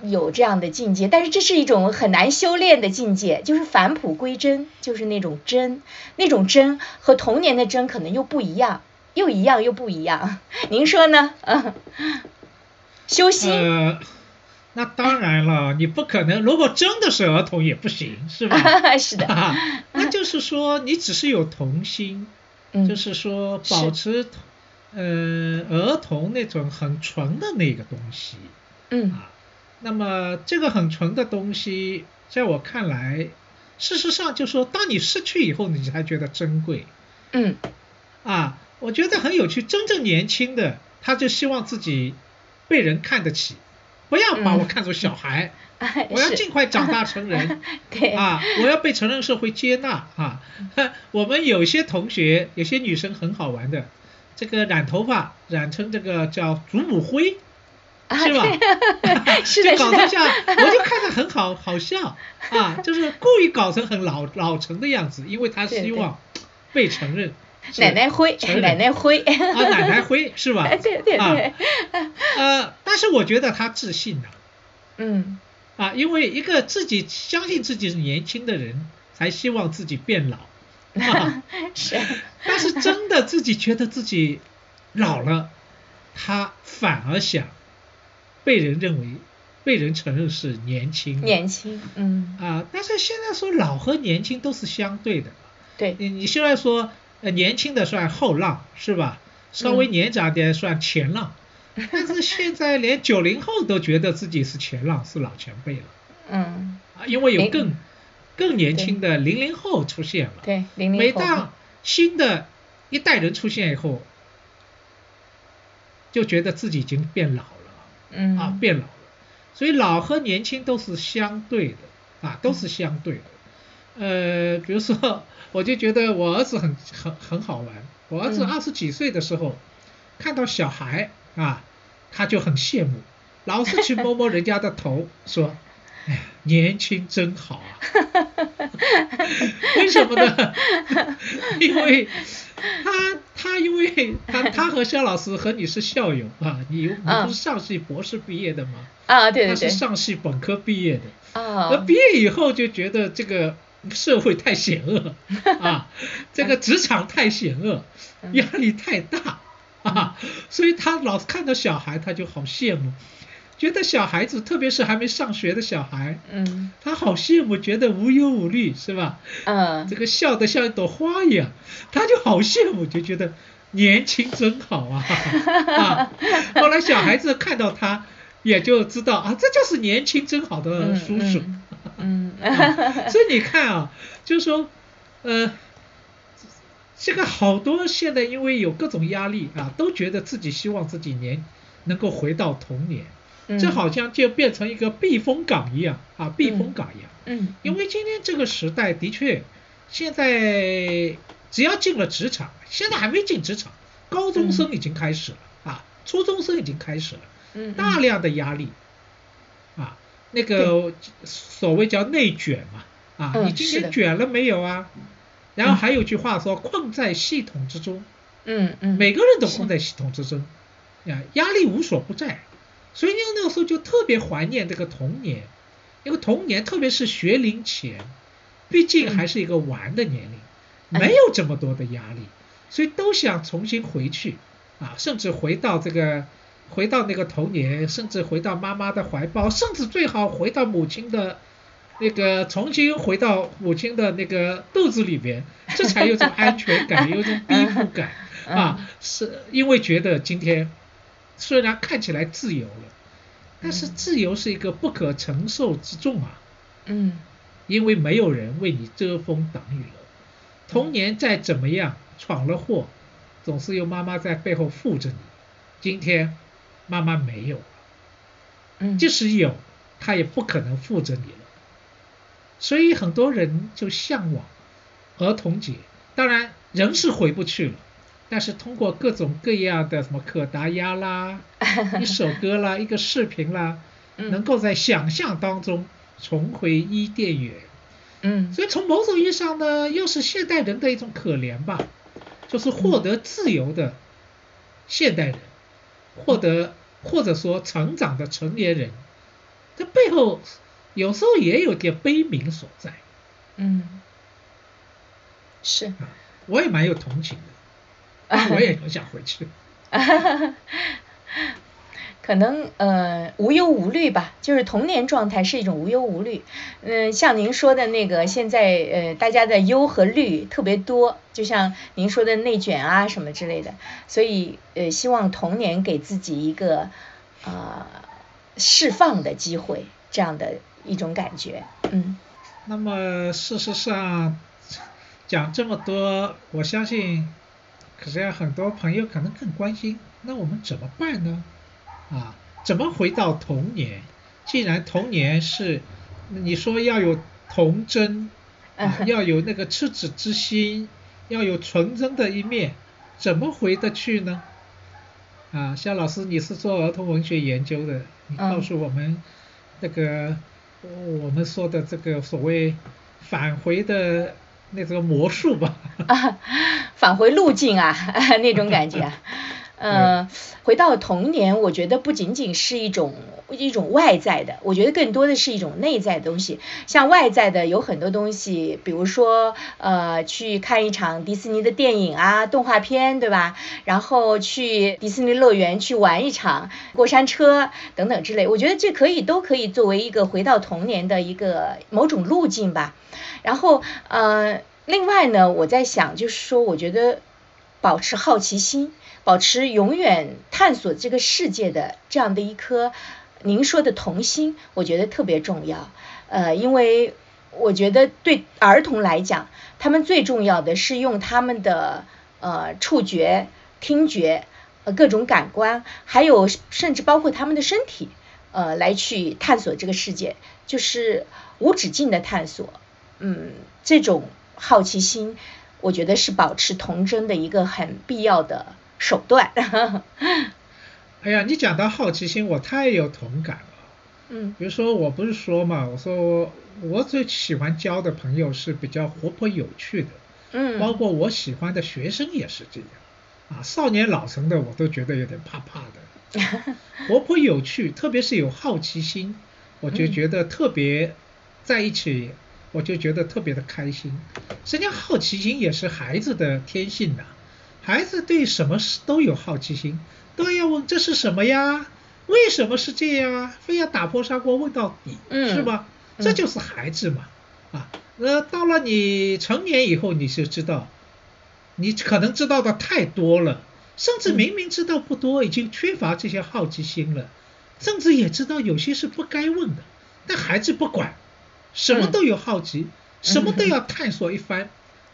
有这样的境界，但是这是一种很难修炼的境界，就是返璞归真，就是那种真，那种真和童年的真可能又不一样，又一样又不一样。您说呢？嗯，<laughs> 修心。呃，那当然了，你不可能，如果真的是儿童也不行，是吧？<laughs> 是的。那就是说，你只是有童心，就是说保持。呃，儿童那种很纯的那个东西，嗯啊，那么这个很纯的东西，在我看来，事实上就说，当你失去以后，你才觉得珍贵，嗯，啊，我觉得很有趣，真正年轻的，他就希望自己被人看得起，不要把我看作小孩，<laughs> 我要尽快长大成人。<laughs> 对啊，我要被成人社会接纳啊。<laughs> 我们有些同学，有些女生很好玩的，这个染头发染成这个叫祖母灰。是吧？就搞成像，我就看着很好好笑啊，就是故意搞成很老老成的样子，因为他希望被承认。奶奶灰，奶奶灰。啊，奶奶灰是吧？<laughs> 对对对。呃，但是我觉得他自信的。嗯。啊，因为一个自己相信自己是年轻的人，才希望自己变老。<laughs> 是。但是真的自己觉得自己老了，他反而想。被人认为，被人承认是年轻，年轻，嗯，啊，但是现在说老和年轻都是相对的，对，你你现在说呃年轻的算后浪是吧？稍微年长点算前浪，但是现在连九零后都觉得自己是前浪，是老前辈了，嗯，啊，因为有更更年轻的零零后出现了，对，零零后，每当新的一代人出现以后，就觉得自己已经变老了。嗯。啊，变老了，所以老和年轻都是相对的啊，都是相对的。呃，比如说，我就觉得我儿子很很很好玩。我儿子二十几岁的时候，看到小孩啊，他就很羡慕，老是去摸摸人家的头，说：“哎呀，年轻真好啊。<laughs> ”为什么呢？<laughs> 因为他。他因为他他和肖老师和你是校友啊，你你不是上戏博士毕业的吗？啊，对对对。他是上戏本科毕业的。啊。那毕业以后就觉得这个社会太险恶 <laughs> 啊，这个职场太险恶，压力太大啊，所以他老是看到小孩他就好羡慕。觉得小孩子，特别是还没上学的小孩，嗯，他好羡慕，觉得无忧无虑，是吧？嗯，这个笑得像一朵花一样，他就好羡慕，就觉得年轻真好啊！<laughs> 啊，后来小孩子看到他，也就知道啊，这就是年轻真好的叔叔。嗯，<laughs> 所以你看啊，就是说，呃，这个好多现在因为有各种压力啊，都觉得自己希望自己年能够回到童年。这好像就变成一个避风港一样啊，避风港一样。嗯。因为今天这个时代的确，现在只要进了职场，现在还没进职场，高中生已经开始了啊，初中生已经开始了。嗯。大量的压力，啊，那个所谓叫内卷嘛，啊，你今天卷了没有啊？然后还有句话说，困在系统之中。嗯嗯。每个人都困在系统之中，啊，压力无所不在。所以那个时候就特别怀念这个童年，因为童年特别是学龄前，毕竟还是一个玩的年龄，没有这么多的压力，所以都想重新回去啊，甚至回到这个，回到那个童年，甚至回到妈妈的怀抱，甚至最好回到母亲的那个，重新回到母亲的那个肚子里边，这才有种安全感，有种庇护感 <laughs> 啊，是因为觉得今天。虽然看起来自由了，但是自由是一个不可承受之重啊。嗯。因为没有人为你遮风挡雨了。童年再怎么样闯了祸，总是有妈妈在背后护着你。今天妈妈没有了。嗯。即使有，他也不可能护着你了。所以很多人就向往儿童节。当然，人是回不去了。但是通过各种各样的什么可达鸭啦，<laughs> 一首歌啦，一个视频啦，能够在想象当中重回伊甸园。嗯，所以从某种意义上呢，又是现代人的一种可怜吧，就是获得自由的现代人，获得或者说成长的成年人，这背后有时候也有点悲悯所在。嗯，是，我也蛮有同情的。<laughs> 我也很想回去。<laughs> 可能呃无忧无虑吧，就是童年状态是一种无忧无虑。嗯，像您说的那个，现在呃大家的忧和虑特别多，就像您说的内卷啊什么之类的，所以呃希望童年给自己一个啊释放的机会，这样的一种感觉。嗯。那么事实上讲这么多，我相信。可是让很多朋友可能更关心，那我们怎么办呢？啊，怎么回到童年？既然童年是你说要有童真，啊，要有那个赤子之心，<laughs> 要有纯真的一面，怎么回得去呢？啊，肖老师，你是做儿童文学研究的，你告诉我们那个我们说的这个所谓返回的那个魔术吧？<laughs> 啊，返回路径啊，<laughs> 那种感觉。嗯，回到童年，我觉得不仅仅是一种一种外在的，我觉得更多的是一种内在的东西。像外在的有很多东西，比如说呃去看一场迪士尼的电影啊，动画片，对吧？然后去迪士尼乐园去玩一场过山车等等之类，我觉得这可以都可以作为一个回到童年的一个某种路径吧。然后呃，另外呢，我在想，就是说，我觉得保持好奇心。保持永远探索这个世界的这样的一颗您说的童心，我觉得特别重要。呃，因为我觉得对儿童来讲，他们最重要的是用他们的呃触觉、听觉、呃各种感官，还有甚至包括他们的身体，呃来去探索这个世界，就是无止境的探索。嗯，这种好奇心，我觉得是保持童真的一个很必要的。手段。<laughs> 哎呀，你讲到好奇心，我太有同感了。嗯。比如说，我不是说嘛，我说我最喜欢交的朋友是比较活泼有趣的。嗯。包括我喜欢的学生也是这样。啊，少年老成的我都觉得有点怕怕的。<laughs> 活泼有趣，特别是有好奇心，我就觉得特别在一起，我就觉得特别的开心。实际上，好奇心也是孩子的天性呐。孩子对什么事都有好奇心，都要问这是什么呀？为什么是这样啊？非要打破砂锅问到底，是吧？这就是孩子嘛，啊，呃到了你成年以后，你就知道，你可能知道的太多了，甚至明明知道不多，已经缺乏这些好奇心了，甚至也知道有些是不该问的，但孩子不管，什么都有好奇，什么都要探索一番。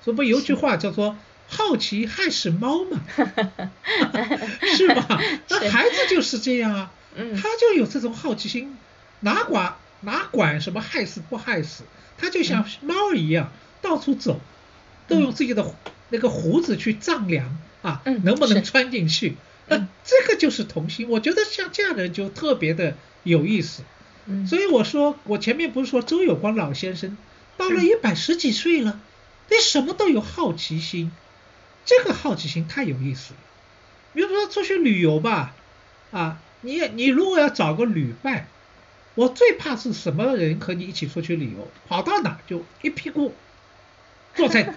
所以有句话叫做。好奇害死猫嘛，<laughs> 是吧？<laughs> 那孩子就是这样啊，他就有这种好奇心，哪管哪管什么害死不害死，他就像猫一样到处走，都用自己的那个胡子去丈量啊，能不能穿进去？那这个就是童心。我觉得像这样的人就特别的有意思。所以我说，我前面不是说周有光老先生到了一百十几岁了，对什么都有好奇心。这个好奇心太有意思了，比如说出去旅游吧，啊，你你如果要找个旅伴，我最怕是什么人和你一起出去旅游，跑到哪就一屁股坐在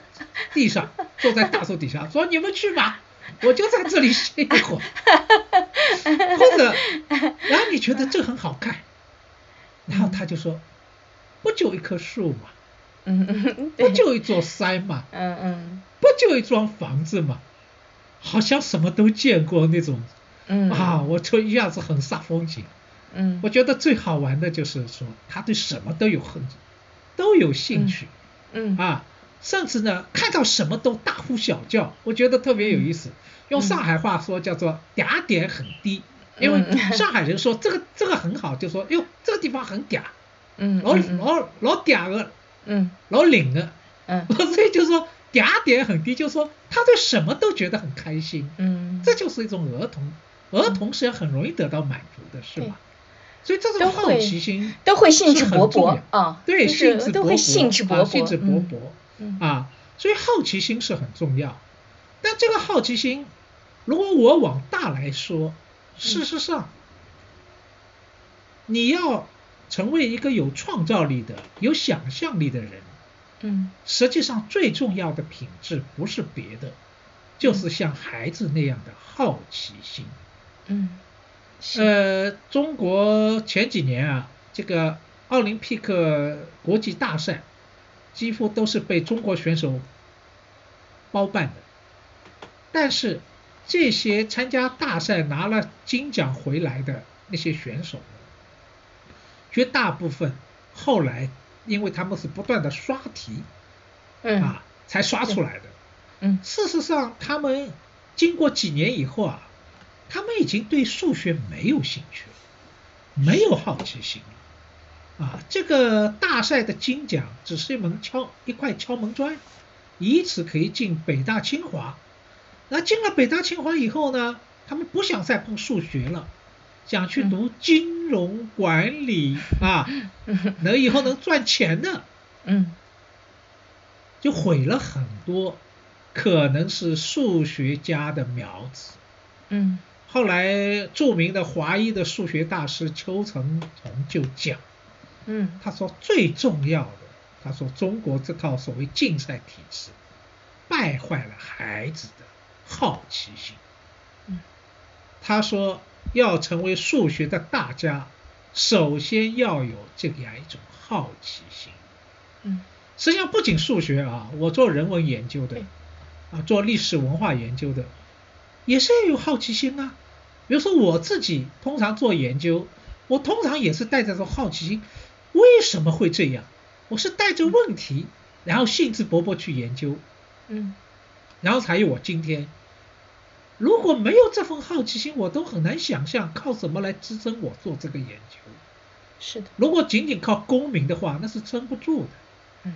地上，坐在大树底下，说你们去吧，我就在这里歇一会儿，或者，然后你觉得这很好看，然后他就说，不就一棵树嘛，嗯嗯，不就一座山嘛，嗯嗯。不就一幢房子嘛，好像什么都见过那种，嗯。啊，我就一下子很煞风景，嗯，我觉得最好玩的就是说他对什么都有很都有兴趣，嗯。啊，甚至呢看到什么都大呼小叫，我觉得特别有意思。用上海话说叫做嗲点很低，因为上海人说这个这个很好，就说哟这个地方很嗲，嗯，老老老嗲的，嗯，老领的，嗯，<laughs> 所以就说。嗲点很低，就是说他对什么都觉得很开心，嗯，这就是一种儿童，儿童是很容易得到满足的，是吧？所以这种好奇心都会兴致勃勃啊，对，兴致勃勃，兴致勃勃，兴致勃勃，啊，所以好奇心是很重要。但这个好奇心，如果我往大来说，事实上，你要成为一个有创造力的、有想象力的人。嗯，实际上最重要的品质不是别的，就是像孩子那样的好奇心。嗯，呃，中国前几年啊，这个奥林匹克国际大赛几乎都是被中国选手包办的，但是这些参加大赛拿了金奖回来的那些选手，绝大部分后来。因为他们是不断的刷题，嗯。啊，才刷出来的，嗯，事实上他们经过几年以后啊，他们已经对数学没有兴趣了，没有好奇心了，啊，这个大赛的金奖只是一门敲一块敲门砖，以此可以进北大清华。那进了北大清华以后呢，他们不想再碰数学了，想去读金融管理啊，能以后能赚钱的，嗯，就毁了很多可能是数学家的苗子。嗯，后来著名的华裔的数学大师邱成桐就讲。嗯，他说最重要的，他说中国这套所谓竞赛体制，败坏了孩子的好奇心。嗯，他说要成为数学的大家，首先要有这样一种好奇心。嗯，实际上不仅数学啊，我做人文研究的，啊做历史文化研究的，也是要有好奇心啊。比如说我自己通常做研究，我通常也是带着这种好奇心。为什么会这样？我是带着问题，然后兴致勃勃去研究，嗯，然后才有我今天。如果没有这份好奇心，我都很难想象靠什么来支撑我做这个研究。是的。如果仅仅靠功名的话，那是撑不住的。嗯，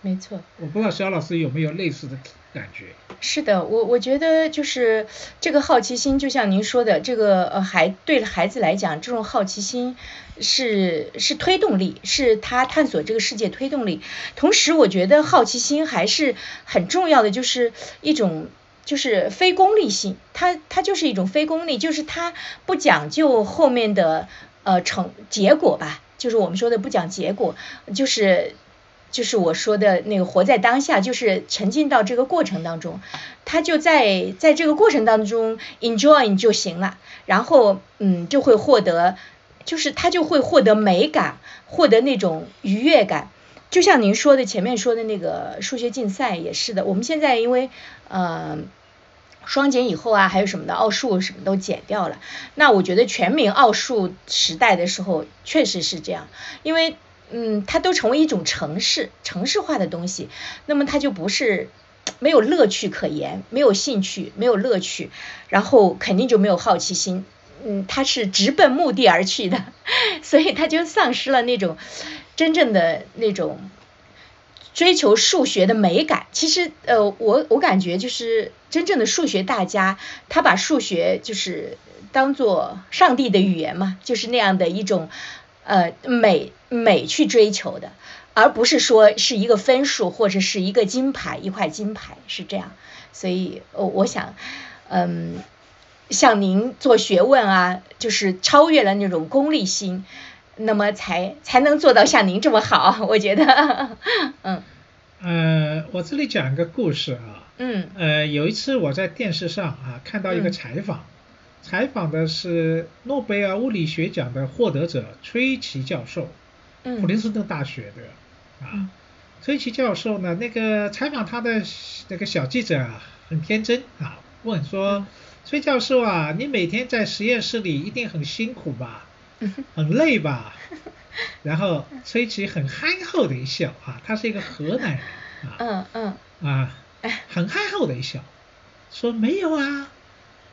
没错。我不知道肖老师有没有类似的。感觉是的，我我觉得就是这个好奇心，就像您说的，这个呃孩对孩子来讲，这种好奇心是是推动力，是他探索这个世界推动力。同时，我觉得好奇心还是很重要的，就是一种就是非功利性，它它就是一种非功利，就是它不讲究后面的呃成结果吧，就是我们说的不讲结果，就是。就是我说的那个活在当下，就是沉浸到这个过程当中，他就在在这个过程当中 enjoy 就行了，然后嗯就会获得，就是他就会获得美感，获得那种愉悦感。就像您说的前面说的那个数学竞赛也是的，我们现在因为呃双减以后啊，还有什么的奥数什么都减掉了，那我觉得全民奥数时代的时候确实是这样，因为。嗯，它都成为一种城市、城市化的东西，那么它就不是没有乐趣可言，没有兴趣，没有乐趣，然后肯定就没有好奇心。嗯，它是直奔目的而去的，<laughs> 所以它就丧失了那种真正的那种追求数学的美感。其实，呃，我我感觉就是真正的数学大家，他把数学就是当做上帝的语言嘛，就是那样的一种。呃，美美去追求的，而不是说是一个分数或者是一个金牌，一块金牌是这样。所以，我我想，嗯，像您做学问啊，就是超越了那种功利心，那么才才能做到像您这么好。<laughs> 我觉得，<laughs> 嗯。呃，我这里讲一个故事啊。嗯。呃，有一次我在电视上啊看到一个采访。采访的是诺贝尔物理学奖的获得者崔琦教授，普林斯顿大学的啊。崔琦教授呢，那个采访他的那个小记者啊，很天真啊，问说：“崔教授啊，你每天在实验室里一定很辛苦吧？<laughs> 很累吧？” <laughs> 然后崔琦很憨厚的一笑啊，他是一个河南人啊，嗯嗯。啊，很憨厚的一笑，说：“没有啊。”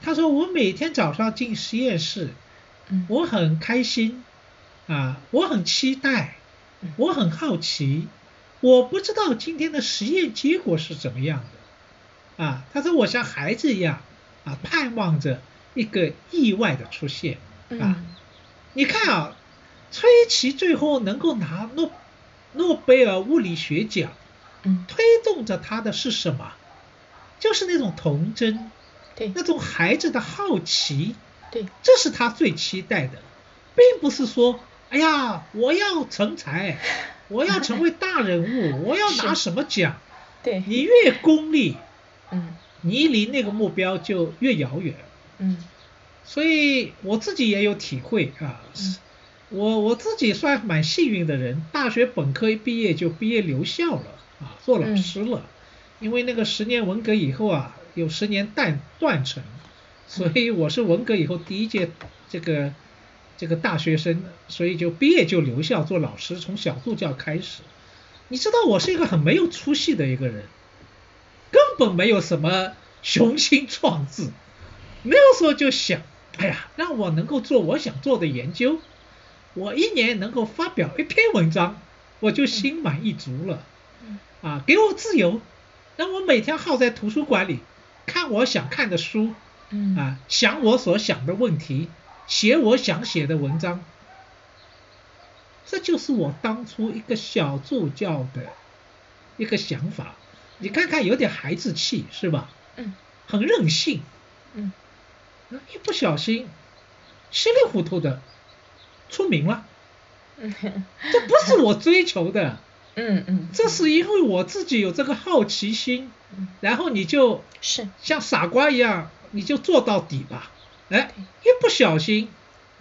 他说：“我每天早上进实验室，我很开心，啊，我很期待，我很好奇，我不知道今天的实验结果是怎么样的，啊，他说我像孩子一样，啊，盼望着一个意外的出现，啊，你看啊，崔琦最后能够拿诺诺贝尔物理学奖，推动着他的是什么？就是那种童真。”对，那种孩子的好奇，对，这是他最期待的，并不是说，哎呀，我要成才，<laughs> 我要成为大人物，<laughs> 我要拿什么奖？对，你越功利，嗯，你离那个目标就越遥远。嗯，所以我自己也有体会啊，我我自己算蛮幸运的人，大学本科一毕业就毕业留校了啊，做老师了，因为那个十年文革以后啊。有十年断断层，所以我是文革以后第一届这个这个大学生，所以就毕业就留校做老师，从小助教开始。你知道我是一个很没有出息的一个人，根本没有什么雄心壮志，没有说就想，哎呀，让我能够做我想做的研究。我一年能够发表一篇文章，我就心满意足了。啊，给我自由，让我每天耗在图书馆里，看我想看的书，啊，想我所想的问题，写我想写的文章。这就是我当初一个小助教的一个想法。你看看，有点孩子气，是吧？嗯。很任性。嗯。一不小心，稀里糊涂的出名了。嗯。<laughs> 这不是我追求的。<laughs> 嗯嗯。这是因为我自己有这个好奇心。然后你就。是。像傻瓜一样，你就做到底吧。哎，一不小心，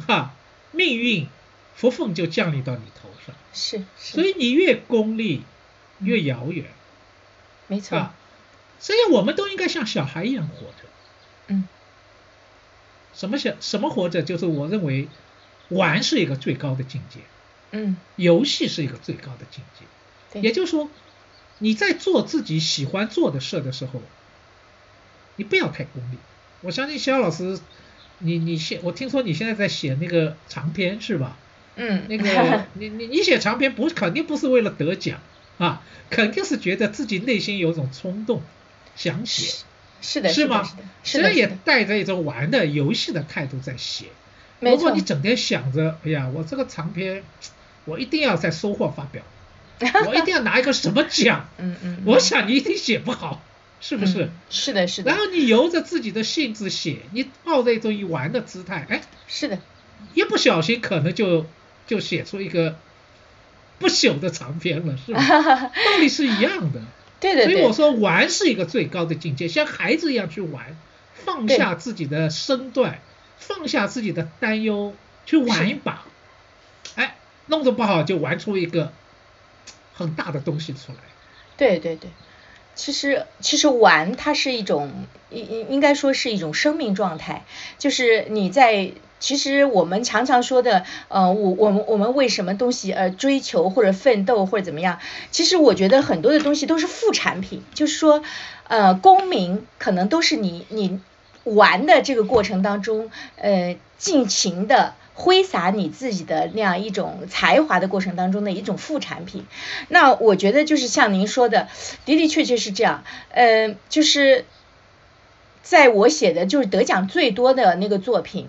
哈，命运。福分就降临到你头上，是，所以你越功利，越遥远，没错。所以我们都应该像小孩一样活着。嗯。什么小什么活着？就是我认为，玩是一个最高的境界。嗯。游戏是一个最高的境界。也就是说，你在做自己喜欢做的事的时候，你不要太功利。我相信肖老师，你你现我听说你现在在写那个长篇是吧？嗯，那个 <laughs> 你你你写长篇不肯定不是为了得奖啊，肯定是觉得自己内心有种冲动想写，是的，是吗？是的，也带着一种玩的游戏的态度在写。如果你整天想着，哎呀，我这个长篇我一定要在收获发表，我一定要拿一个什么奖，<laughs> 嗯嗯，我想你一定写不好，是不是？是的，是的。然后你由着自己的性子写，你抱着一种一玩的姿态，哎，是的，一不小心可能就。就写出一个不朽的长篇了，是吧？<laughs> 道理是一样的。对对对。所以我说玩是一个最高的境界，像孩子一样去玩，放下自己的身段，放下自己的担忧，去玩一把。哎，弄得不好就玩出一个很大的东西出来。对对对，其实其实玩它是一种应应应该说是一种生命状态，就是你在。其实我们常常说的，呃，我我们我们为什么东西呃追求或者奋斗或者怎么样？其实我觉得很多的东西都是副产品，就是说，呃，功名可能都是你你玩的这个过程当中，呃，尽情的挥洒你自己的那样一种才华的过程当中的一种副产品。那我觉得就是像您说的，的的确确是这样，呃，就是在我写的就是得奖最多的那个作品。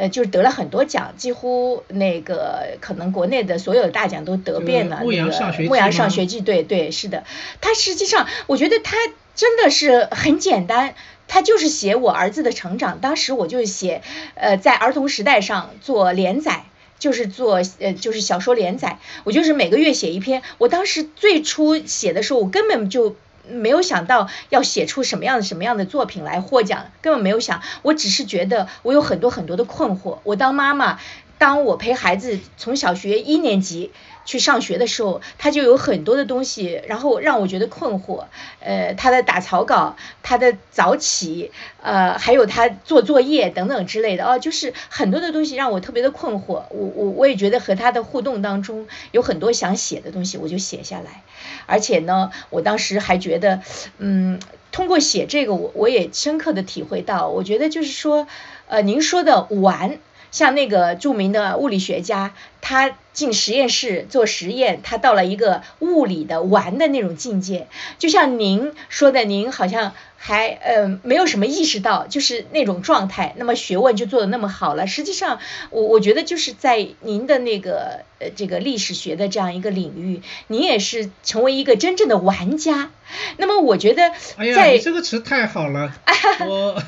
呃，就是得了很多奖，几乎那个可能国内的所有的大奖都得遍了。牧羊上学记，牧羊上学记，对对是的。它实际上，我觉得它真的是很简单，他就是写我儿子的成长。当时我就写，呃，在儿童时代上做连载，就是做呃就是小说连载，我就是每个月写一篇。我当时最初写的时候，我根本就。没有想到要写出什么样的什么样的作品来获奖，根本没有想。我只是觉得我有很多很多的困惑。我当妈妈，当我陪孩子从小学一年级。去上学的时候，他就有很多的东西，然后让我觉得困惑。呃，他的打草稿，他的早起，呃，还有他做作业等等之类的哦，就是很多的东西让我特别的困惑。我我我也觉得和他的互动当中有很多想写的东西，我就写下来。而且呢，我当时还觉得，嗯，通过写这个，我我也深刻的体会到，我觉得就是说，呃，您说的玩。像那个著名的物理学家，他进实验室做实验，他到了一个物理的玩的那种境界。就像您说的，您好像还呃没有什么意识到，就是那种状态。那么学问就做的那么好了。实际上，我我觉得就是在您的那个呃这个历史学的这样一个领域，您也是成为一个真正的玩家。那么我觉得，哎呀，你这个词太好了，<laughs> 我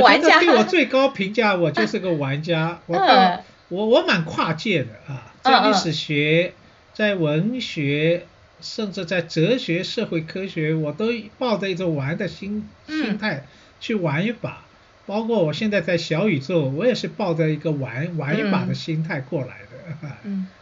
我觉得对我最高评价，我就是个玩家。我我我蛮跨界的啊，在历史学、在文学，甚至在哲学、社会科学，我都抱着一种玩的心心态去玩一把。包括我现在在小宇宙，我也是抱着一个玩玩一把的心态过来的。嗯啊。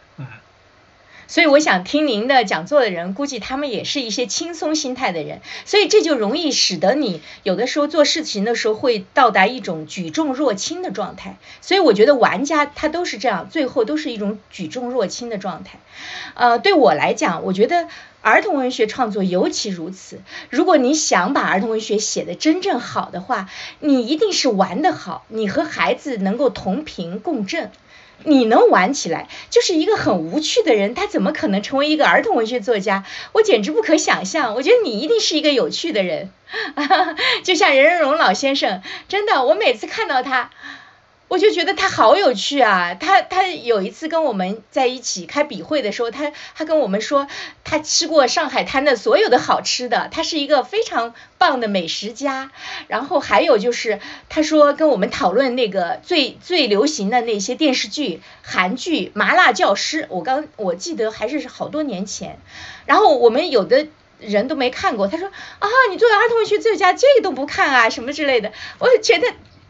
所以我想听您的讲座的人，估计他们也是一些轻松心态的人，所以这就容易使得你有的时候做事情的时候会到达一种举重若轻的状态。所以我觉得玩家他都是这样，最后都是一种举重若轻的状态。呃，对我来讲，我觉得儿童文学创作尤其如此。如果你想把儿童文学写得真正好的话，你一定是玩得好，你和孩子能够同频共振。你能玩起来，就是一个很无趣的人，他怎么可能成为一个儿童文学作家？我简直不可想象。我觉得你一定是一个有趣的人，<laughs> 就像任仁荣老先生，真的，我每次看到他。我就觉得他好有趣啊！他他有一次跟我们在一起开笔会的时候，他他跟我们说，他吃过上海滩的所有的好吃的，他是一个非常棒的美食家。然后还有就是，他说跟我们讨论那个最最流行的那些电视剧，韩剧《麻辣教师》，我刚我记得还是好多年前。然后我们有的人都没看过，他说啊，你作为儿童文学作家，这个都不看啊，什么之类的。我觉得。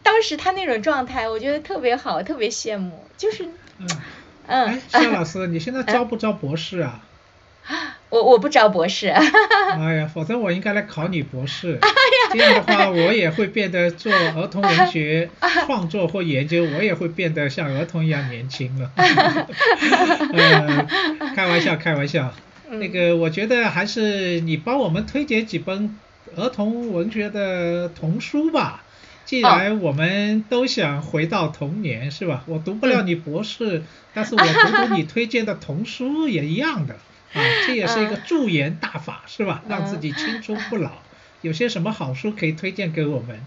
当时他那种状态，我觉得特别好，特别羡慕，就是，嗯，嗯。哎，肖老师，你现在招不招博士啊？<laughs> 我我不招博士。<laughs> 哎呀，否则我应该来考你博士。<laughs> 这样的话，我也会变得做儿童文学创作或研究，我也会变得像儿童一样年轻了。呃，开玩笑，开玩笑。那个，我觉得还是你帮我们推荐几本儿童文学的童书吧。既然我们都想回到童年，是吧？我读不了你博士，但是我读读你推荐的童书也一样的啊，<laughs> 这也是一个驻颜大法，是吧？让自己青春不老。有些什么好书可以推荐给我们，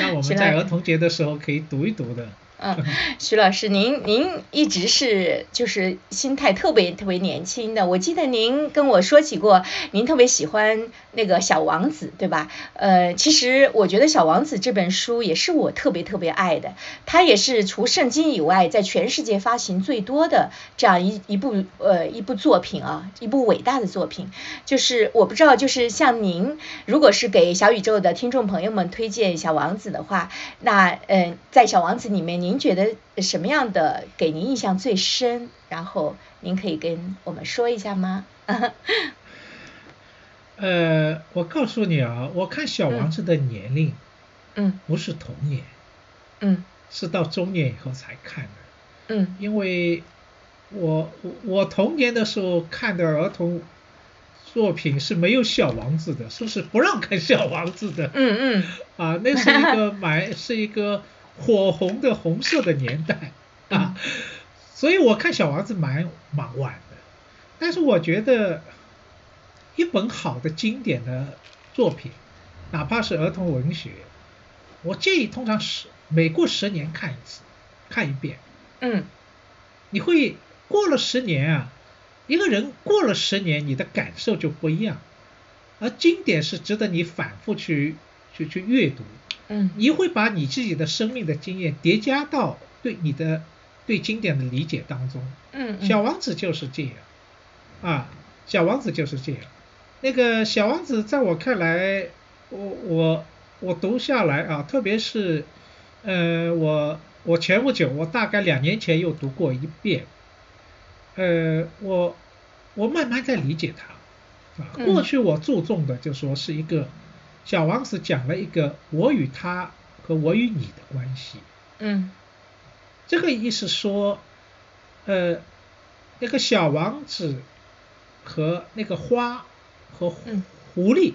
让我们在儿童节的时候可以读一读的。嗯，<laughs> 徐老师，您您一直是就是心态特别特别年轻的。我记得您跟我说起过，您特别喜欢那个小王子，对吧？呃，其实我觉得小王子这本书也是我特别特别爱的。它也是除圣经以外，在全世界发行最多的这样一一部呃一部作品啊，一部伟大的作品。就是我不知道，就是像您，如果是给小宇宙的听众朋友们推荐小王子的话，那嗯，在小王子里面您。您觉得什么样的给您印象最深？然后您可以跟我们说一下吗？<laughs> 呃，我告诉你啊，我看小王子的年龄，嗯，不是童年，嗯，是到中年以后才看的，嗯，因为我我童年的时候看的儿童作品是没有小王子的，是不是不让看小王子的？嗯嗯，啊，那是一个蛮是一个。火红的红色的年代啊，所以我看小王子蛮蛮晚的，但是我觉得一本好的经典的作品，哪怕是儿童文学，我建议通常是每过十年看一次，看一遍。嗯，你会过了十年啊，一个人过了十年，你的感受就不一样，而经典是值得你反复去去去阅读。嗯，你会把你自己的生命的经验叠加到对你的对经典的理解当中。嗯，小王子就是这样，啊，小王子就是这样。那个小王子在我看来，我我我读下来啊，特别是，呃，我我前不久，我大概两年前又读过一遍，呃，我我慢慢在理解他，啊，过去我注重的就说是一个。小王子讲了一个我与他和我与你的关系。嗯，这个意思说，呃，那个小王子和那个花和狐狸，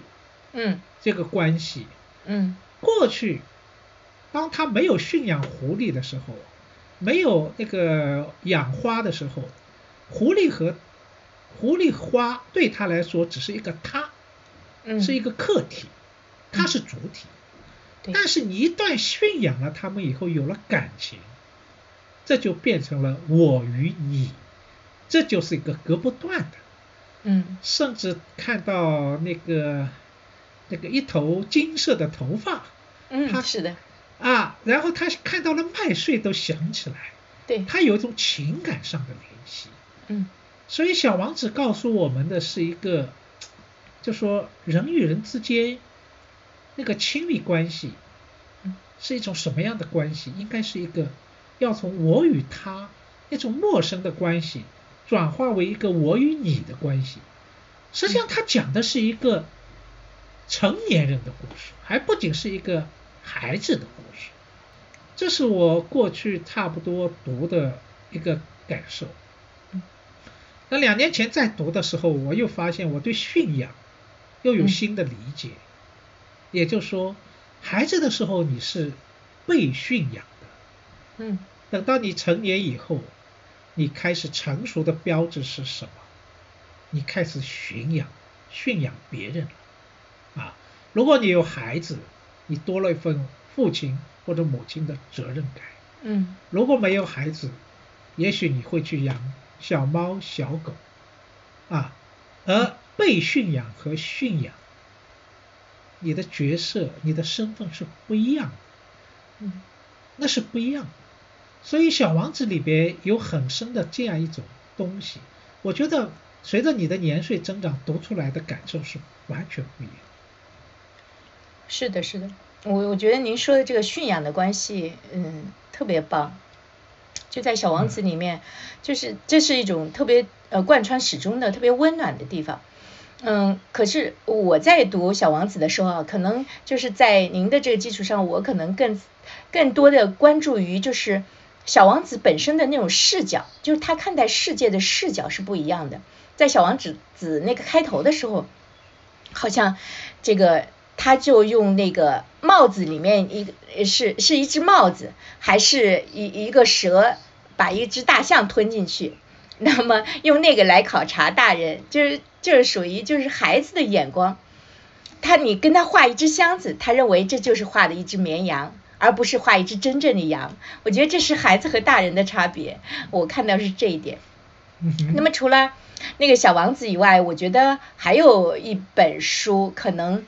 嗯，这个关系，嗯，过去当他没有驯养狐狸的时候，没有那个养花的时候，狐狸和狐狸花对他来说只是一个他，是一个客体。它是主体，但是你一旦驯养了它们以后，有了感情，这就变成了我与你，这就是一个隔不断的。嗯，甚至看到那个那个一头金色的头发，嗯，是的，啊，然后他看到了麦穗都想起来，对，他有一种情感上的联系。嗯，所以小王子告诉我们的是一个，就说人与人之间。那个亲密关系是一种什么样的关系？应该是一个要从我与他那种陌生的关系转化为一个我与你的关系。实际上，他讲的是一个成年人的故事，还不仅是一个孩子的故事。这是我过去差不多读的一个感受。那两年前在读的时候，我又发现我对驯养又有新的理解。也就是说，孩子的时候你是被驯养的，嗯，等到你成年以后，你开始成熟的标志是什么？你开始驯养、驯养别人了啊！如果你有孩子，你多了一份父亲或者母亲的责任感。嗯。如果没有孩子，也许你会去养小猫、小狗啊，而被驯养和驯养，你的角色、你的身份是不一样的。嗯。那是不一样。所以《小王子》里边有很深的这样一种东西，我觉得随着你的年岁增长，读出来的感受是完全不一样。是的，是的，我我觉得您说的这个驯养的关系，嗯，特别棒。就在《小王子》里面，就是这是一种特别呃贯穿始终的特别温暖的地方。嗯，可是我在读《小王子》的时候啊，可能就是在您的这个基础上，我可能更更多的关注于就是小王子本身的那种视角，就是他看待世界的视角是不一样的。在《小王子》子那个开头的时候，好像这个。他就用那个帽子里面一个是是一只帽子，还是一一个蛇把一只大象吞进去，<laughs> 那么用那个来考察大人，就是就是属于就是孩子的眼光。他你跟他画一只箱子，他认为这就是画的一只绵羊，而不是画一只真正的羊。我觉得这是孩子和大人的差别，我看到是这一点。那么除了那个小王子以外，我觉得还有一本书可能。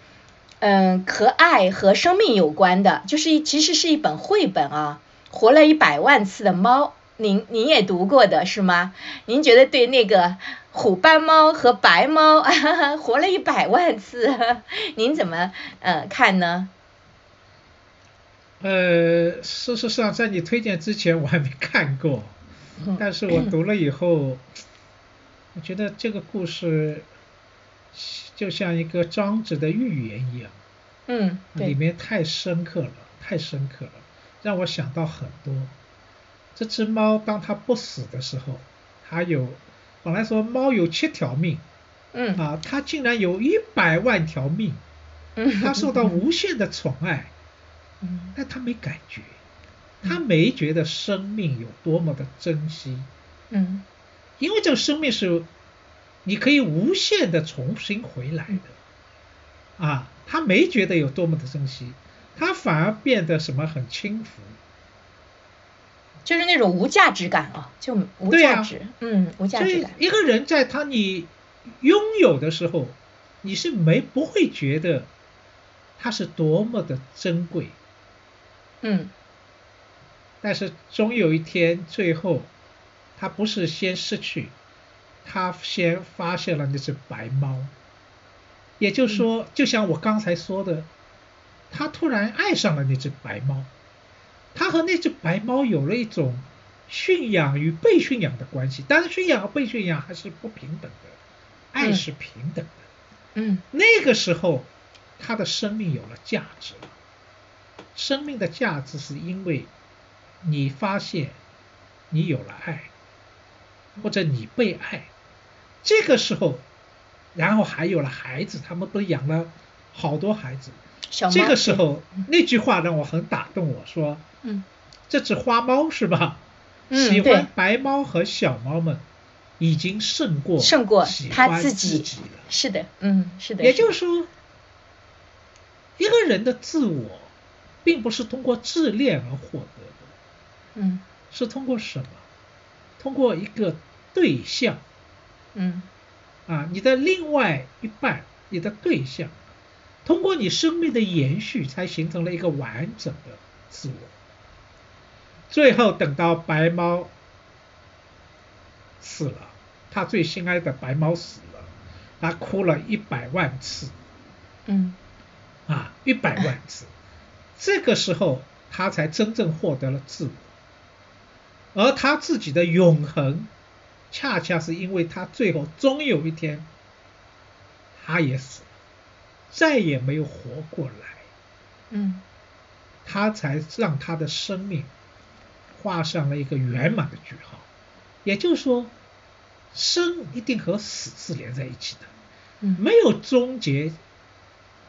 嗯，和爱和生命有关的，就是一其实是一本绘本啊，活了一百万次的猫，您您也读过的是吗？您觉得对那个虎斑猫和白猫啊 <laughs> 活了一百万次，<laughs> 您怎么呃看呢？呃，事实上，在你推荐之前我还没看过，但是我读了以后，我觉得这个故事。就像一个庄子的寓言一样，嗯，里面太深刻了，太深刻了，让我想到很多。这只猫当它不死的时候，它有本来说猫有七条命，嗯，啊，它竟然有一百万条命，嗯，它受到无限的宠爱，嗯，但它没感觉，它没觉得生命有多么的珍惜，嗯，因为这个生命是。你可以无限的重新回来的，啊，它没觉得有多么的珍惜，它反而变得什么很轻浮，就是那种无价值感啊，就无价值，嗯，无价值感。一个人在他你拥有的时候，你是没不会觉得他是多么的珍贵，嗯，但是终有一天，最后他不是先失去。他先发现了那只白猫，也就是说，就像我刚才说的，他突然爱上了那只白猫，他和那只白猫有了一种驯养与被驯养的关系，但是驯养和被驯养还是不平等的，爱是平等的。嗯，那个时候，他的生命有了价值了。生命的价值是因为你发现你有了爱，或者你被爱。这个时候，然后还有了孩子，他们不是养了好多孩子。这个时候，那句话让我很打动我，说，嗯，这只花猫是吧？嗯，喜欢白猫和小猫们，已经胜过胜过他自己了。是的，嗯，是的。也就是说，一个人的自我，并不是通过自恋而获得的，嗯，是通过什么？通过一个对象。嗯，啊，你的另外一半，你的对象，通过你生命的延续，才形成了一个完整的自我。最后等到白猫死了，他最心爱的白猫死了，他哭了一百万次。嗯，啊，一百万次，这个时候他才真正获得了自我，而他自己的永恒。恰恰是因为他最后终有一天，他也死了，再也没有活过来，嗯，他才让他的生命画上了一个圆满的句号。也就是说，生一定和死是连在一起的，嗯，没有终结，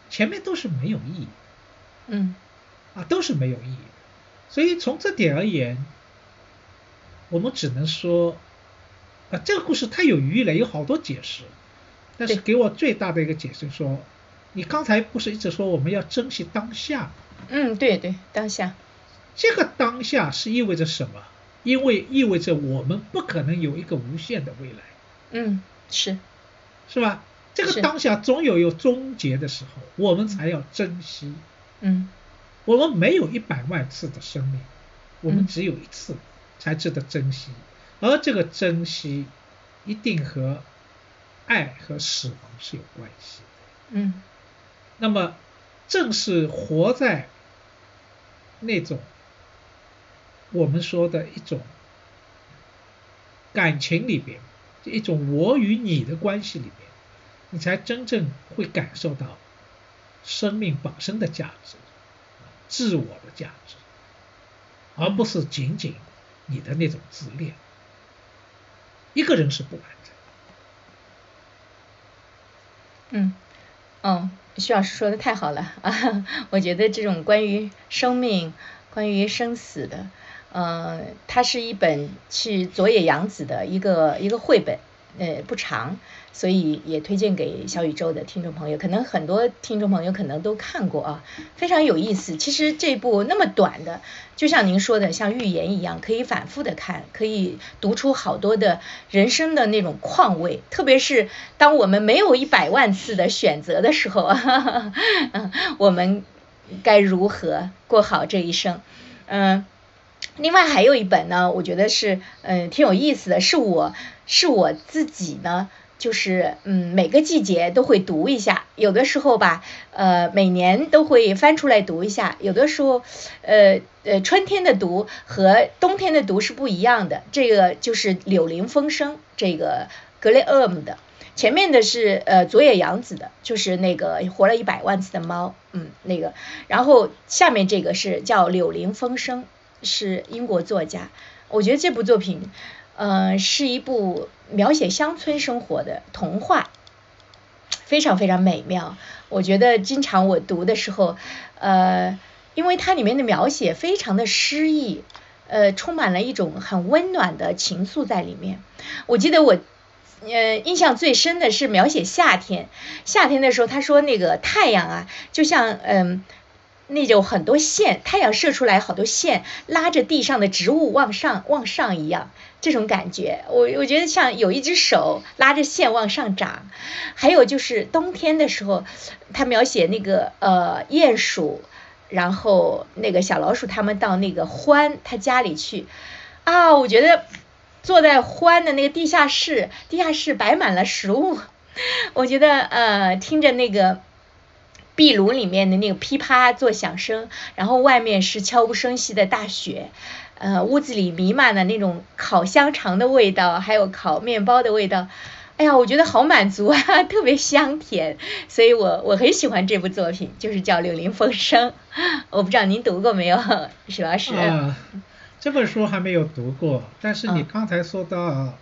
前面都是没有意义，嗯，啊，都是没有意义的。所以从这点而言，我们只能说。啊，这个故事太有余意了，有好多解释。但是给我最大的一个解释说，你刚才不是一直说我们要珍惜当下？嗯，对对，当下。这个当下是意味着什么？因为意味着我们不可能有一个无限的未来。嗯，是，是吧？这个当下总有有终结的时候，我们才要珍惜。嗯，我们没有一百万次的生命，我们只有一次，才值得珍惜。而这个珍惜，一定和爱和死亡是有关系的。嗯，那么正是活在那种我们说的一种感情里边，一种我与你的关系里边，你才真正会感受到生命本身的价值，自我的价值，而不是仅仅你的那种自恋。一个人是不完整的。嗯，嗯，徐老师说的太好了啊！<laughs> 我觉得这种关于生命、关于生死的，呃，它是一本去佐野洋子的一个一个绘本。呃，不长，所以也推荐给小宇宙的听众朋友。可能很多听众朋友可能都看过啊，非常有意思。其实这部那么短的，就像您说的，像寓言一样，可以反复的看，可以读出好多的人生的那种况味。特别是当我们没有一百万次的选择的时候，<laughs> 我们该如何过好这一生？嗯。另外还有一本呢，我觉得是嗯挺有意思的，是我是我自己呢，就是嗯每个季节都会读一下，有的时候吧，呃每年都会翻出来读一下，有的时候，呃呃春天的读和冬天的读是不一样的。这个就是《柳林风声》，这个格雷厄姆的，前面的是呃佐野洋子的，就是那个活了一百万次的猫，嗯那个，然后下面这个是叫《柳林风声》。是英国作家，我觉得这部作品，呃，是一部描写乡村生活的童话，非常非常美妙。我觉得经常我读的时候，呃，因为它里面的描写非常的诗意，呃，充满了一种很温暖的情愫在里面。我记得我，呃，印象最深的是描写夏天，夏天的时候，他说那个太阳啊，就像嗯。那种很多线，太阳射出来好多线，拉着地上的植物往上往上一样，这种感觉，我我觉得像有一只手拉着线往上长。还有就是冬天的时候，他描写那个呃鼹鼠，然后那个小老鼠他们到那个獾他家里去，啊，我觉得坐在獾的那个地下室，地下室摆满了食物，<laughs> 我觉得呃听着那个。壁炉里面的那个噼啪作响声，然后外面是悄无声息的大雪，呃，屋子里弥漫的那种烤香肠的味道，还有烤面包的味道，哎呀，我觉得好满足啊，<laughs> 特别香甜，所以我我很喜欢这部作品，就是叫《柳林风声》，我不知道您读过没有，徐老师？啊，这本书还没有读过，但是你刚才说到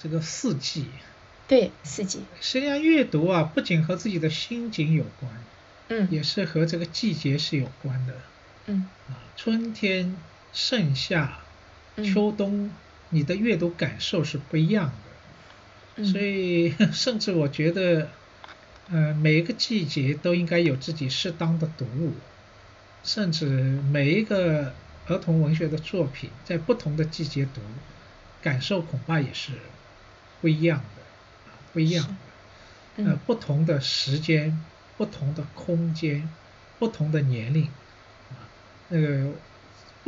这个四季。对，四季。实际上，阅读啊，不仅和自己的心境有关，嗯，也是和这个季节是有关的，嗯，啊，春天、盛夏、秋冬，你的阅读感受是不一样的，所以，<laughs> 甚至我觉得，呃，每一个季节都应该有自己适当的读物，甚至每一个儿童文学的作品，在不同的季节读，感受恐怕也是不一样的。不一样的，呃，不同的时间，不同的空间，不同的年龄，啊，那个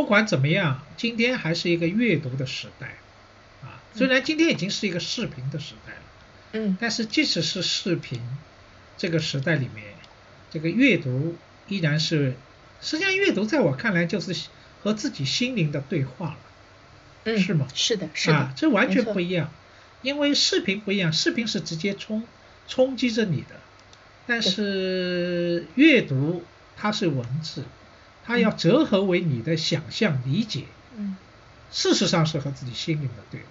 不管怎么样，今天还是一个阅读的时代，啊，虽然今天已经是一个视频的时代了，嗯，但是即使是视频这个时代里面，这个阅读依然是，实际上阅读在我看来就是和自己心灵的对话了，嗯，是吗？是的，是的，啊，这完全不一样。因为视频不一样，视频是直接冲冲击着你的，但是阅读它是文字，它要折合为你的想象理解，嗯，事实上是和自己心灵的对话。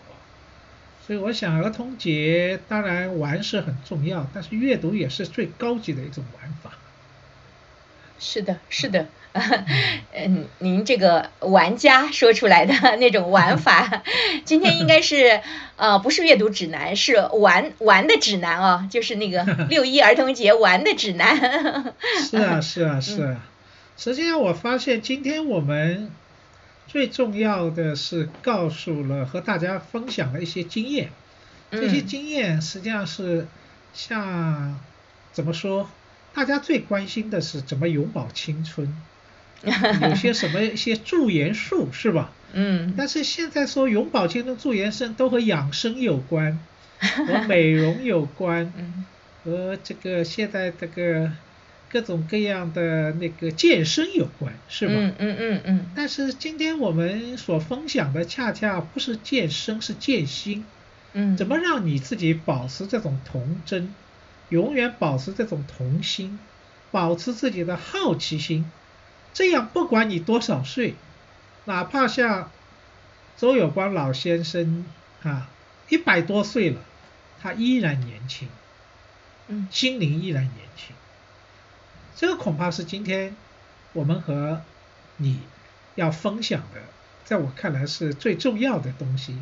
所以我想儿童节当然玩是很重要，但是阅读也是最高级的一种玩法。是的，是的，嗯，<laughs> 您这个玩家说出来的那种玩法，<laughs> 今天应该是呃，不是阅读指南，是玩玩的指南哦，就是那个 <laughs> 六一儿童节玩的指南。是啊，是啊，是啊。实际上，我发现今天我们最重要的是告诉了和大家分享了一些经验，这些经验实际上是像怎么说？大家最关心的是怎么永葆青春。<laughs> 有些什么一些驻颜术是吧？嗯。但是现在说永葆青春、驻颜生都和养生有关，<laughs> 和美容有关，和这个现在这个各种各样的那个健身有关，是吧？嗯嗯嗯嗯。但是今天我们所分享的恰恰不是健身，是健心。嗯。怎么让你自己保持这种童真，永远保持这种童心，保持自己的好奇心？这样，不管你多少岁，哪怕像周有光老先生啊，一百多岁了，他依然年轻，嗯，心灵依然年轻。这个恐怕是今天我们和你要分享的，在我看来是最重要的东西。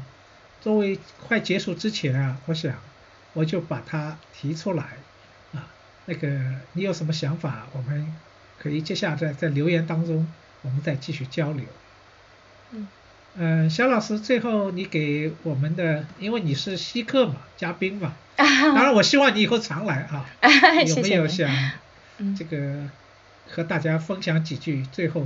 作为快结束之前啊，我想我就把它提出来啊，那个你有什么想法？我们。可以接下来在在留言当中，我们再继续交流。嗯，嗯，小老师，最后你给我们的，因为你是稀客嘛，嘉宾嘛，<laughs> 当然我希望你以后常来啊。<laughs> 有没有想这个和大家分享几句？最后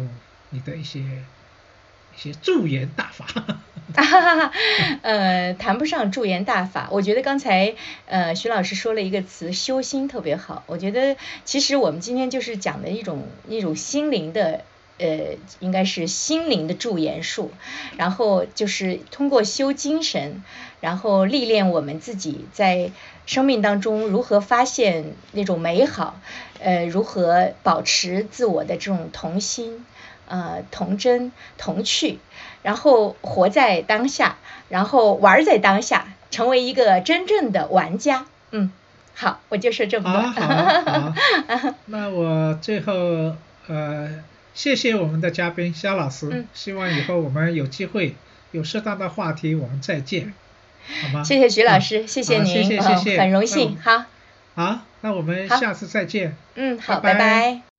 你的一些一些助颜大法。<laughs> <laughs> 呃，谈不上助颜大法，我觉得刚才呃徐老师说了一个词“修心”特别好。我觉得其实我们今天就是讲的一种一种心灵的，呃，应该是心灵的驻颜术，然后就是通过修精神，然后历练我们自己在生命当中如何发现那种美好，呃，如何保持自我的这种童心。呃，童真童趣，然后活在当下，然后玩在当下，成为一个真正的玩家。嗯，好，我就说这么多。好，好，<laughs> 那我最后呃，谢谢我们的嘉宾肖老师，希望以后我们有机会有适当的话题，我们再见，<laughs> 好吗？谢谢徐老师，谢谢您，谢谢谢谢，很荣幸，好。好，那我们下次再见。嗯，好，拜拜。